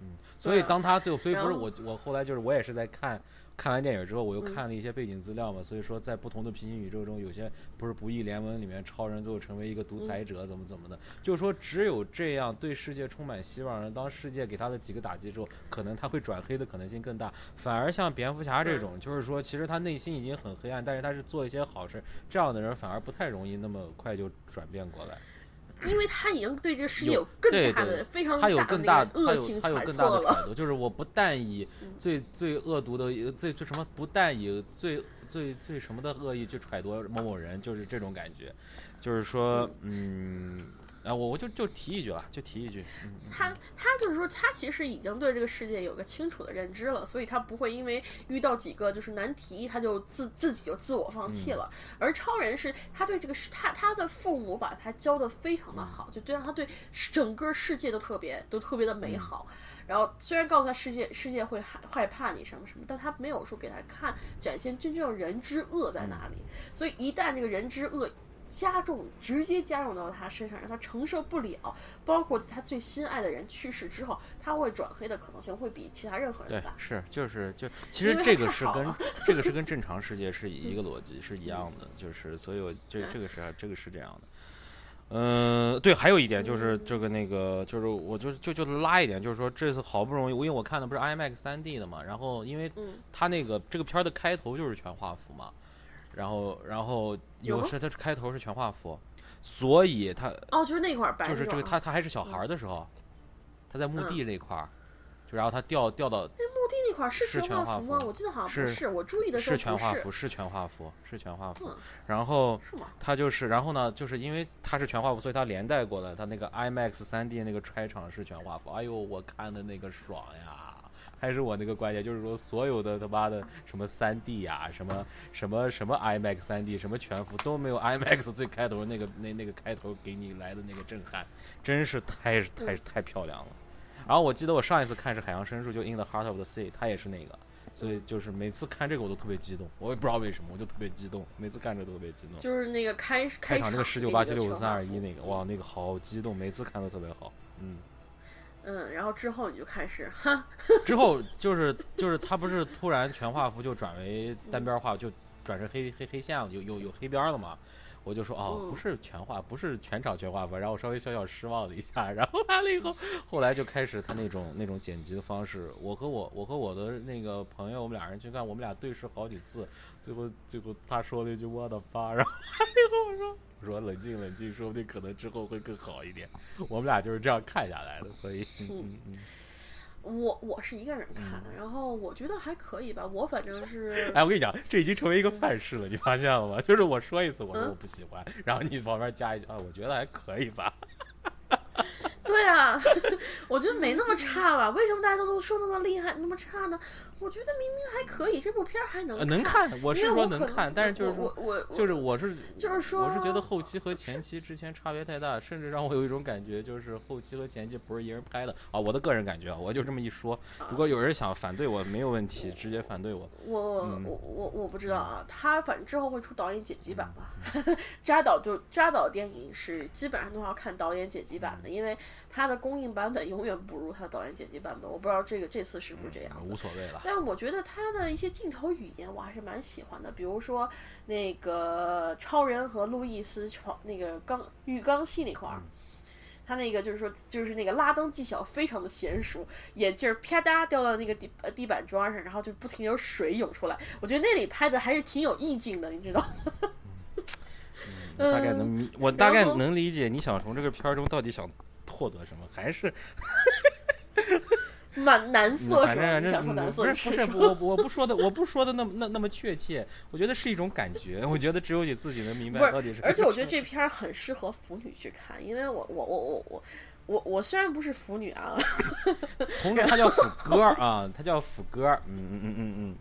Speaker 1: 嗯，所以
Speaker 2: 嗯
Speaker 1: 当他最后，所以不是我我后来就是我也是在看看完电影之后，我又
Speaker 2: 嗯
Speaker 1: 看了一些背景资料嘛，所以说在不同的平行宇宙中，有些不是不义联盟里面超人最后成为一个独裁者，怎么怎么的，就是说只有这样对世界充满希望，当世界给他的几个打击之后，可能他会转黑的可能性更大。反而像蝙蝠侠这种，就是说其实他内心已经很黑暗，但是他是做一些好事，这样的人反而不太容易那么快就转变过来。
Speaker 2: 因为他已经对这个世界
Speaker 1: 有
Speaker 2: 有更大的、非常
Speaker 1: 他有
Speaker 2: 大的恶
Speaker 1: 他有
Speaker 2: 性揣
Speaker 1: 他有更大
Speaker 2: 测了。
Speaker 1: 的揣度，就是我不但以
Speaker 2: 嗯
Speaker 1: 最最恶毒的最最什么，不但以最最最什么的恶意去揣度某某人，就是这种感觉，就是说，嗯，啊，我我就就提一句了，就提一句，
Speaker 2: 他他就是说，他其实已经对这个世界有个清楚的认知了，所以他不会因为遇到几个就是难题，他就自自己就自我放弃了。而超人是他对这个世他他的父母把他教的非常的好，就对让他对整个世界都特别都特别的美好。然后虽然告诉他世界世界会害害怕你什么什么，但他没有说给他看展现真正人之恶在哪里。所以一旦这个人之恶加重，直接加重到他身上，让他承受不了，包括他最心爱的人去世之后，他会转黑的可能性会比其他任何人大，。
Speaker 1: 对是就是就，其实这个是跟这个是跟正常世界是一个逻辑是一样的，就是所以我这这个是这个是这样的。嗯，对，还有一点就是这个那个，就是我就就就拉一点，就是说这次好不容易，因为我看的不是 IMAX 3 D 的嘛，然后因为
Speaker 2: 嗯，
Speaker 1: 它那个这个片儿的开头就是全画幅嘛，然后然后
Speaker 2: 有吗
Speaker 1: 有是它开头是全画幅，所以它
Speaker 2: 哦，就是那块儿白
Speaker 1: 就是这个他他还是小孩儿的时候，他在墓地那块儿，就然后他掉掉到那
Speaker 2: 墓地那块儿是
Speaker 1: 是全画
Speaker 2: 幅吗？我记得好像
Speaker 1: 是
Speaker 2: 不是，我注意的
Speaker 1: 是全画幅，是全画幅，是全画幅
Speaker 2: 嗯，
Speaker 1: 然后。
Speaker 2: 是吗？
Speaker 1: 他就是，然后呢，就是因为他是全画幅，所以他连带过来，他那个 IMAX 3 D 那个拆场是全画幅，哎呦，我看的那个爽呀！还是我那个观点，就是说所有的他妈的什么三 D 呀，什么什么什么 IMAX 三 D，什么全幅都没有 IMAX 最开头那个那那个开头给你来的那个震撼，真是太太太漂亮了。然后我记得我上一次看是海洋深处，就 In the Heart of the Sea，它也是那个，所以就是每次看这个我都特别激动，我也不知道为什么，我就特别激动，每次看这都特别激动。
Speaker 2: 就是那个开
Speaker 1: 开场那个十九八七六五三二一那个，哇，那个好激动，每次看都特别好。嗯，
Speaker 2: 嗯，然后之后你就开始哈，
Speaker 1: 之后就是就是他不是突然全画幅就转为单边画，就转成黑黑黑线了，有有有黑边了嘛？我就说哦，
Speaker 2: 嗯。
Speaker 1: 不是全画，不是全场全画幅，然后我稍微小小失望了一下，然后完了以后，后来就开始他那种那种剪辑的方式，我和我我和我的那个朋友，我们俩人去看，我们俩对视好几次，最后最后他说了一句我的发，然后完了以后我说我说冷静冷静，说不定可能之后会更好一点，我们俩就是这样看下来的，所以嗯嗯嗯。
Speaker 2: 我我是一个人看的，然后我觉得还可以吧，我反正是
Speaker 1: 哎，我跟你讲，这已经成为一个范式了，你发现了吗？就是我说一次，我说
Speaker 2: 嗯
Speaker 1: 我不喜欢，然后你旁边加一句啊，我觉得还可以吧。
Speaker 2: 对啊，我觉得没那么差吧？为什么大家都都说那么厉害，那么差呢？我觉得明明还可以，这部片儿还能
Speaker 1: 呃能看，我是说
Speaker 2: 能
Speaker 1: 能看，但是就是说，
Speaker 2: 我我我
Speaker 1: 就是我是
Speaker 2: 就是说
Speaker 1: 我是觉得后期和前期之前差别太大，甚至让我有一种感觉，就是后期和前期不是一人拍的啊。我的个人感觉啊，我就这么一说。如果有人想反对我，没有问题，直接反对我。
Speaker 2: 我
Speaker 1: 嗯
Speaker 2: 我我我不知道啊，他反正之后会出导演剪辑版吧。扎导就扎导电影是基本上都要看导演剪辑版的，因为他的公映版本永远不如他的导演剪辑版本。我不知道这个这次是不是这样
Speaker 1: 无所谓了。
Speaker 2: 但我觉得他的一些镜头语言我还是蛮喜欢的，比如说那个超人和路易斯床那个钢浴缸戏那块儿。他那个就是说，就是那个拉灯技巧非常的娴熟，眼镜啪嗒掉到那个地呃地板砖上，然后就不停有水涌出来。我觉得那里拍的还是挺有意境的，你知道吗？
Speaker 1: 我大概能理，我大概能理解你想从这个片儿中到底想获得什么，还是
Speaker 2: 蛮难色
Speaker 1: 反
Speaker 2: 是吧？想说难色
Speaker 1: 不是不是不我我不说的我不说的那么那那么确切，我觉得是一种感觉，我觉得只有你自己能明白到底是。
Speaker 2: 而且我觉得这片儿很适合腐女去看，因为我我我我我我我虽然不是腐女啊，
Speaker 1: 同志他叫腐歌儿啊，他叫腐歌儿，嗯嗯嗯嗯嗯。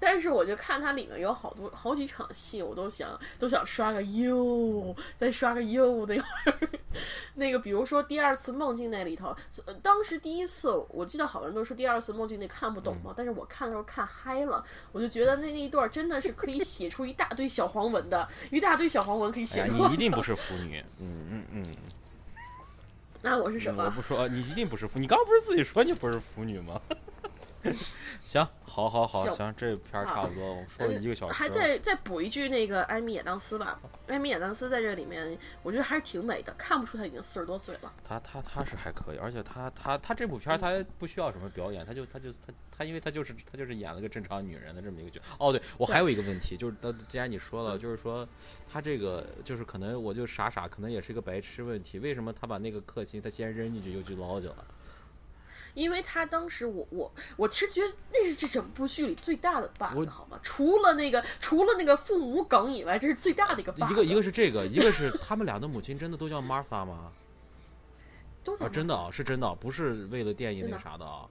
Speaker 2: 但是我就看它里面有好多好几场戏，我都想都想刷个又，再刷个又那会儿。那个比如说第二次梦境那里头，呃当时第一次我记得好多人都说第二次梦境那看不懂
Speaker 1: 嗯
Speaker 2: 嘛，但是我看的时候看嗨了，我就觉得那那一段真的是可以写出一大堆小黄文的，一大堆小黄文可以写。
Speaker 1: 你一定不 是腐女，嗯嗯嗯。
Speaker 2: 那我是什么？
Speaker 1: 嗯我不说，你一定不是腐，你刚刚不是自己说你不是腐女吗？行，好，好，好，
Speaker 2: 行
Speaker 1: 行，这片儿差不多，我们说了一个小时，
Speaker 2: 还再再补一句那个艾米亚当斯吧。艾米亚当斯在这里面，我觉得还是挺美的，看不出他已经四十多岁了。
Speaker 1: 他他他是还可以，而且他他他这部片儿他不需要什么表演，他就他就他他，因为他就是他就是演了个正常女人的这么一个角。哦，对我还有一个问题，就是呃，既然你说了，就是说他这个就是可能我就傻傻，可能也是一个白痴问题，为什么他把那个克星他先扔进去又去捞去了？
Speaker 2: 因为他当时我我我其实觉得那是这整部剧里最大的 bug 好吗？除了那个除了那个父母梗以外，这是最大的一个 bug。
Speaker 1: 一个一个是这个，一个是他们俩的母亲真的都叫 Martha 吗？啊，
Speaker 2: 都啊
Speaker 1: 真的啊，是真的啊，不是为了电影那个啥的啊。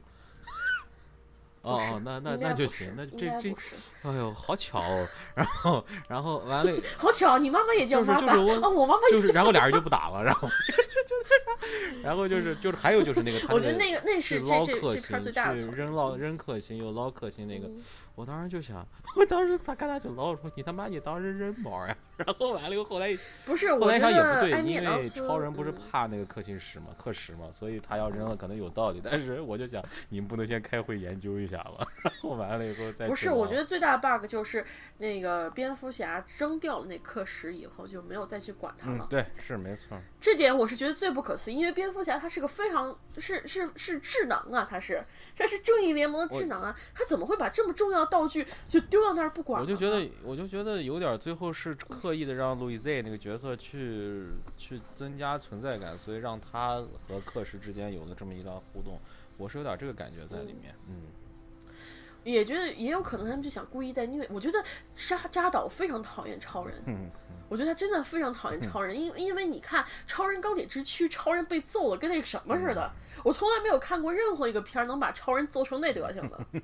Speaker 1: 哦哦，那那那就行，那这这哎呦，好巧哦！然后，然后完了，
Speaker 2: 好巧，你妈妈也叫
Speaker 1: 就是
Speaker 2: 妈妈
Speaker 1: 就是我
Speaker 2: 啊，我妈妈
Speaker 1: 就是。然后俩人就不打了，然后 就就然后就是就是还有就是那个他
Speaker 2: 我觉得
Speaker 1: 那
Speaker 2: 那个那
Speaker 1: 去
Speaker 2: 是这这
Speaker 1: 捞克
Speaker 2: 这片儿
Speaker 1: 星，
Speaker 2: 最大的错。
Speaker 1: 去扔捞扔克星又捞克星那个，
Speaker 2: 嗯
Speaker 1: 我当时就想，我当时他看他去捞，我说你他妈你当时扔毛呀！然后完了以后，后来
Speaker 2: 不是，
Speaker 1: 后来
Speaker 2: 我觉
Speaker 1: 想也不对，
Speaker 2: 得艾米
Speaker 1: 因为超人不是
Speaker 2: 嗯
Speaker 1: 怕那个氪星石嘛，氪石嘛，所以他要扔了可能有道理。但是我就想，你们不能先开会研究一下吗？然后完了以后再
Speaker 2: 不是，我觉
Speaker 1: 得
Speaker 2: 得最大的 bug 就是那个蝙蝠侠扔掉了那氪石以后就没有再去管他了。
Speaker 1: 嗯，对，是没错。
Speaker 2: 这点我是觉得最不可思议，因为蝙蝠侠他是个非常是是是智囊啊，他是他是正义联盟的智囊啊，他怎么会把这么重要的道具就丢到那儿不管了？
Speaker 1: 我就觉得，我就觉得有点最后是刻意的让路易 Z 那个角色去去增加存在感，所以让他和克什之间有了这么一段互动。我是有点这个感觉在里面，嗯，
Speaker 2: 也觉得也有可能他们就想故意在虐。我觉得扎扎导非常讨厌超人，
Speaker 1: 嗯
Speaker 2: 我觉得他真的非常讨厌超人，因为因为你看超人钢铁之躯，超人被揍了跟那个什么似的，我从来没有看过任何一个片儿能把超人揍成那德行的。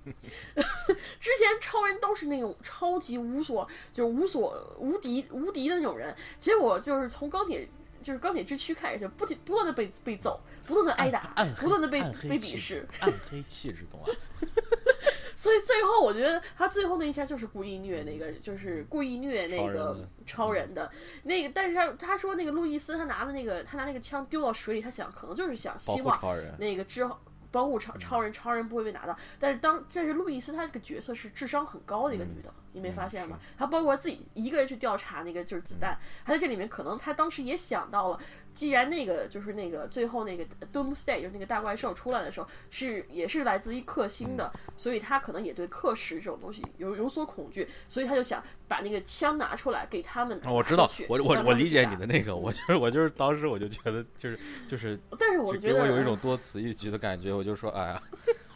Speaker 2: 之前超人都是那种超级无所就是无所无敌无敌的那种人，结果就是从钢铁。就是钢铁之躯开始，不停不断的被被揍，不断的挨打不断的被被鄙视，，
Speaker 1: 暗黑气质，懂吗？
Speaker 2: 所以最后我觉得他最后那一下就是故意虐那个，就是故意虐那个
Speaker 1: 超人的
Speaker 2: 那个，但是他他说那个路易斯他拿的那个他拿那个枪丢到水里，他想可能就是想希望，那个之后保护超超人，超人不会被拿到。但是当但是路易斯她这个角色是智商很高的一个女的，你没发现吗？他包括自己一个人去调查那个就是子弹，他在这里面可能他当时也想到了，既然那个就是那个最后那个 Doomsday 就是那个大怪兽出来的时候是也是来自于克星的，所以他可能也对克石这种东西有有所恐惧，所以他就想把那个枪拿出来给他们。
Speaker 1: 啊我知道我我我理解你的那个，我就是我就是当时我就觉得就是就是
Speaker 2: 但是我觉得
Speaker 1: 我有一种多此一举的感觉，我就说哎呀，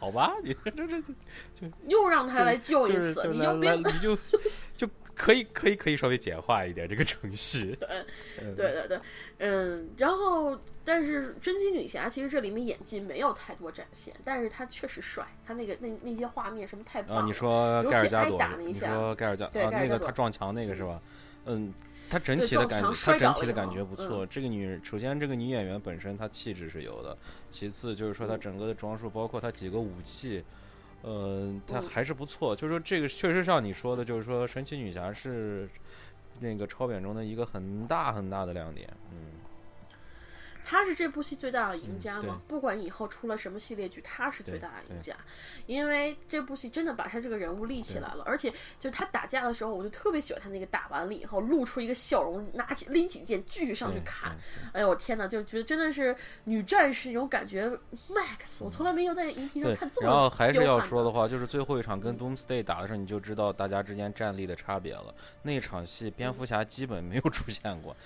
Speaker 1: 好吧，你这这这
Speaker 2: 又让他来救一次，
Speaker 1: 就是就
Speaker 2: 你
Speaker 1: 就 就可以可以可以稍微简化一点这个程序，对
Speaker 2: 对对对，嗯，然后但是真姬女侠其实这里面演技没有太多展现，但是她确实帅，她那个那那些画面什么太棒了。
Speaker 1: 啊，你说盖尔加朵你说盖尔加
Speaker 2: 对
Speaker 1: 啊，那个他撞墙那个是吧？嗯，他整体的感觉，
Speaker 2: 她
Speaker 1: 整体的感觉不错。这个女，首先这个女演员本身她气质是有的，其次就是说她
Speaker 2: 嗯
Speaker 1: 整个的装束，包括她几个武器，呃，她
Speaker 2: 嗯
Speaker 1: 还是不错。就是说这个确实像你说的，就是说神奇女侠是那个超扁中的一个很大很大的亮点，嗯。
Speaker 2: 她是这部戏最大的赢家
Speaker 1: 嗯
Speaker 2: 嘛？不管以后出了什么系列剧，他是最大的赢家，因为这部戏真的把他这个人物立起来了，而且就是她打架的时候，我就特别喜欢他那个打完了以后露出一个笑容，拿起拎起剑继续上去砍。哎呦我天哪，就觉得真的是女战士那种感觉 max，我从来没有在荧屏上看这，么
Speaker 1: 然后还是要说的话，就是最后一场跟 Doomsday 打的时候，你就知道大家之间战力的差别了。那场戏，蝙蝠侠基本没有出现过，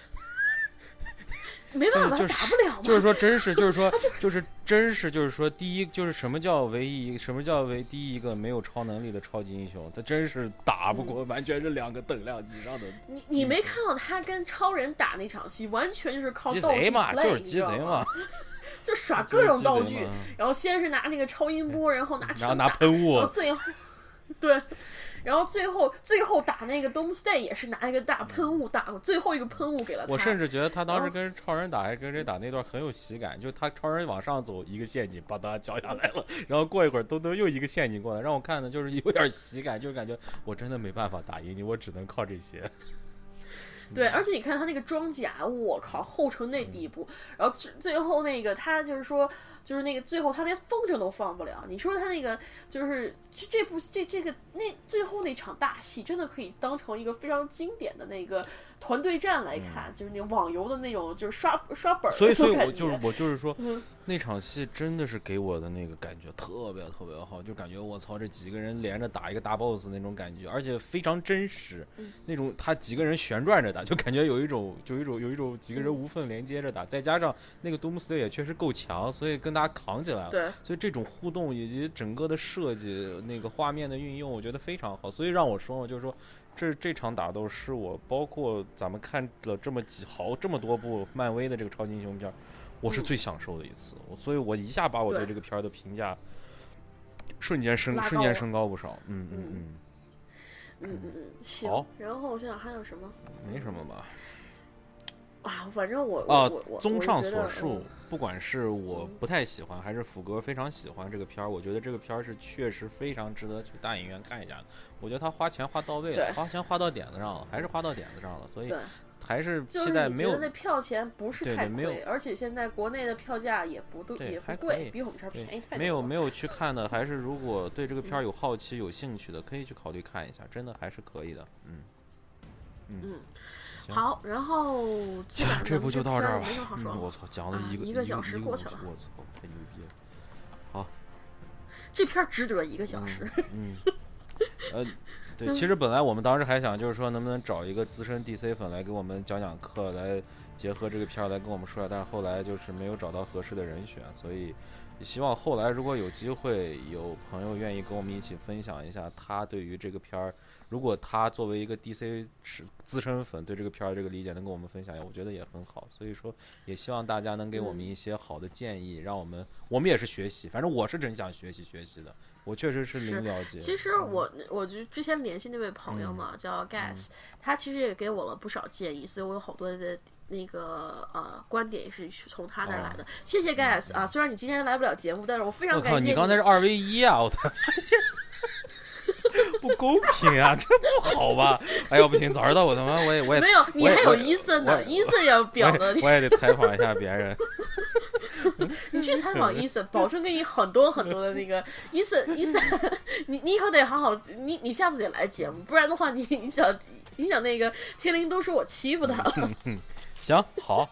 Speaker 2: 没办法，
Speaker 1: 就是
Speaker 2: 打不了嘛。
Speaker 1: 就是说真是，就是说，就是真是，就是说，第一就是什么叫唯一，什么叫唯第一一个没有超能力的超级英雄，他真是打不过，完全是两个等量级上的
Speaker 2: 你你没看到他跟超人打那场戏，完全就是靠道具
Speaker 1: 鸡贼嘛，就是鸡贼 嘛？，
Speaker 2: 就耍各种道具然后先是拿那个超音波，然后拿
Speaker 1: 然后，拿喷雾
Speaker 2: 然后，最后对，然后最后最后打那个 Doomsday 也是拿一个大喷雾打，最后一个喷雾给了他。
Speaker 1: 我甚至觉得他当时
Speaker 2: 哦
Speaker 1: 跟超人打还是跟谁打那段很有喜感，就是他超人往上走一个陷阱把他脚下来了，然后过一会儿东东又一个陷阱过来，让我看的就是有点喜感，就是感觉我真的没办法打赢你，我只能靠这些。
Speaker 2: 对，而且你看他那个装甲，我靠，厚成那地步，然后最最后那个他就是说，就是那个最后他连风筝都放不了。你说他那个就是这这部这这个那最后那场大戏，真的可以当成一个非常经典的那个团队战来看，就是那个网游的那种就是刷刷本儿
Speaker 1: 所以，所以。我就是我就是说，
Speaker 2: 嗯
Speaker 1: 那场戏真的是给我的那个感觉特别特别好，就感觉我操，这几个人连着打一个大 boss 那种感觉，而且非常真实。
Speaker 2: 嗯
Speaker 1: 那种他几个人旋转着打，就感觉有一种有一种有一种几个人无缝连接着打，再加上那个 Doomsday 也确实够强，所以跟大家扛起来了。
Speaker 2: 对，
Speaker 1: 所以这种互动以及整个的设计、那个画面的运用，我觉得非常好。所以让我说嘛，就是说，这这场打斗是我包括咱们看了这么几好这么多部漫威的这个超级英雄片，我是
Speaker 2: 嗯
Speaker 1: 最享受的一次。我所以，我一下把我对
Speaker 2: 对
Speaker 1: 这个片儿的评价瞬间升瞬间升高不少。嗯嗯
Speaker 2: 嗯
Speaker 1: 嗯，
Speaker 2: 嗯嗯嗯，行
Speaker 1: 好。
Speaker 2: 然后我想想还有什么
Speaker 1: 没什么吧。
Speaker 2: 啊？反正我
Speaker 1: 啊综上所述
Speaker 2: 嗯，
Speaker 1: 不管是我
Speaker 2: 嗯
Speaker 1: 不太喜欢，还是福哥非常喜欢这个片儿，我觉得这个片儿是确实非常值得去大影院看一下的。我觉得他花钱花到位了，花钱花到点子上了，还是花到点子上了，所以，还是
Speaker 2: 就是
Speaker 1: 期待没有
Speaker 2: 那票钱不是太贵，而且现在国内的票价也不
Speaker 1: 对
Speaker 2: 也不贵比我们这儿便宜太多
Speaker 1: 对没有没有去看的，还是如果对这个片儿有好奇、有兴趣的，可以去考虑看一下，真的还是可以的。嗯
Speaker 2: 嗯，
Speaker 1: 行
Speaker 2: 好，然后
Speaker 1: 这部就到这儿吧我。操，讲了
Speaker 2: 啊
Speaker 1: 一个
Speaker 2: 一个小时过去了
Speaker 1: 我操，太牛逼了。
Speaker 2: 好这片儿值得一个小时。
Speaker 1: 嗯，呃，对，其实本来我们当时还想，就是说能不能找一个资深 DC 粉来给我们讲讲课，来结合这个片儿来跟我们说，但是后来就是没有找到合适的人选，所以希望后来如果有机会，有朋友愿意跟我们一起分享一下他对于这个片儿，如果他作为一个 DC 是资深粉对这个片儿这个理解能跟我们分享一下，我觉得也很好。所以说，也希望大家能给我们
Speaker 2: 嗯
Speaker 1: 一些好的建议，让我们我们也是学习，反正我是真想学习学习的，我确实是
Speaker 2: 是
Speaker 1: 零了解。
Speaker 2: 其实我我就之前联系那位朋友嘛，叫 Gas，、他其实也给我了不少建议，所以我有好多的那个呃观点也是从他那儿来的。谢谢 Gas 啊，虽然你今天来不了节目，但是我非常感谢
Speaker 1: 你刚才是二 v 一啊！我才发现 不公平啊，这不好吧？哎呦，不行，早知道我他妈我也我也
Speaker 2: 没有，你还有伊森呢，伊森要表的
Speaker 1: 我也，我也得采访一下别人。
Speaker 2: 你去采访伊森，保证给你很多很多的那个伊森伊森，你你以后得好好，你你下次得来节目，不然的话你你想你想那个天灵都说我欺负他了。
Speaker 1: 行，好，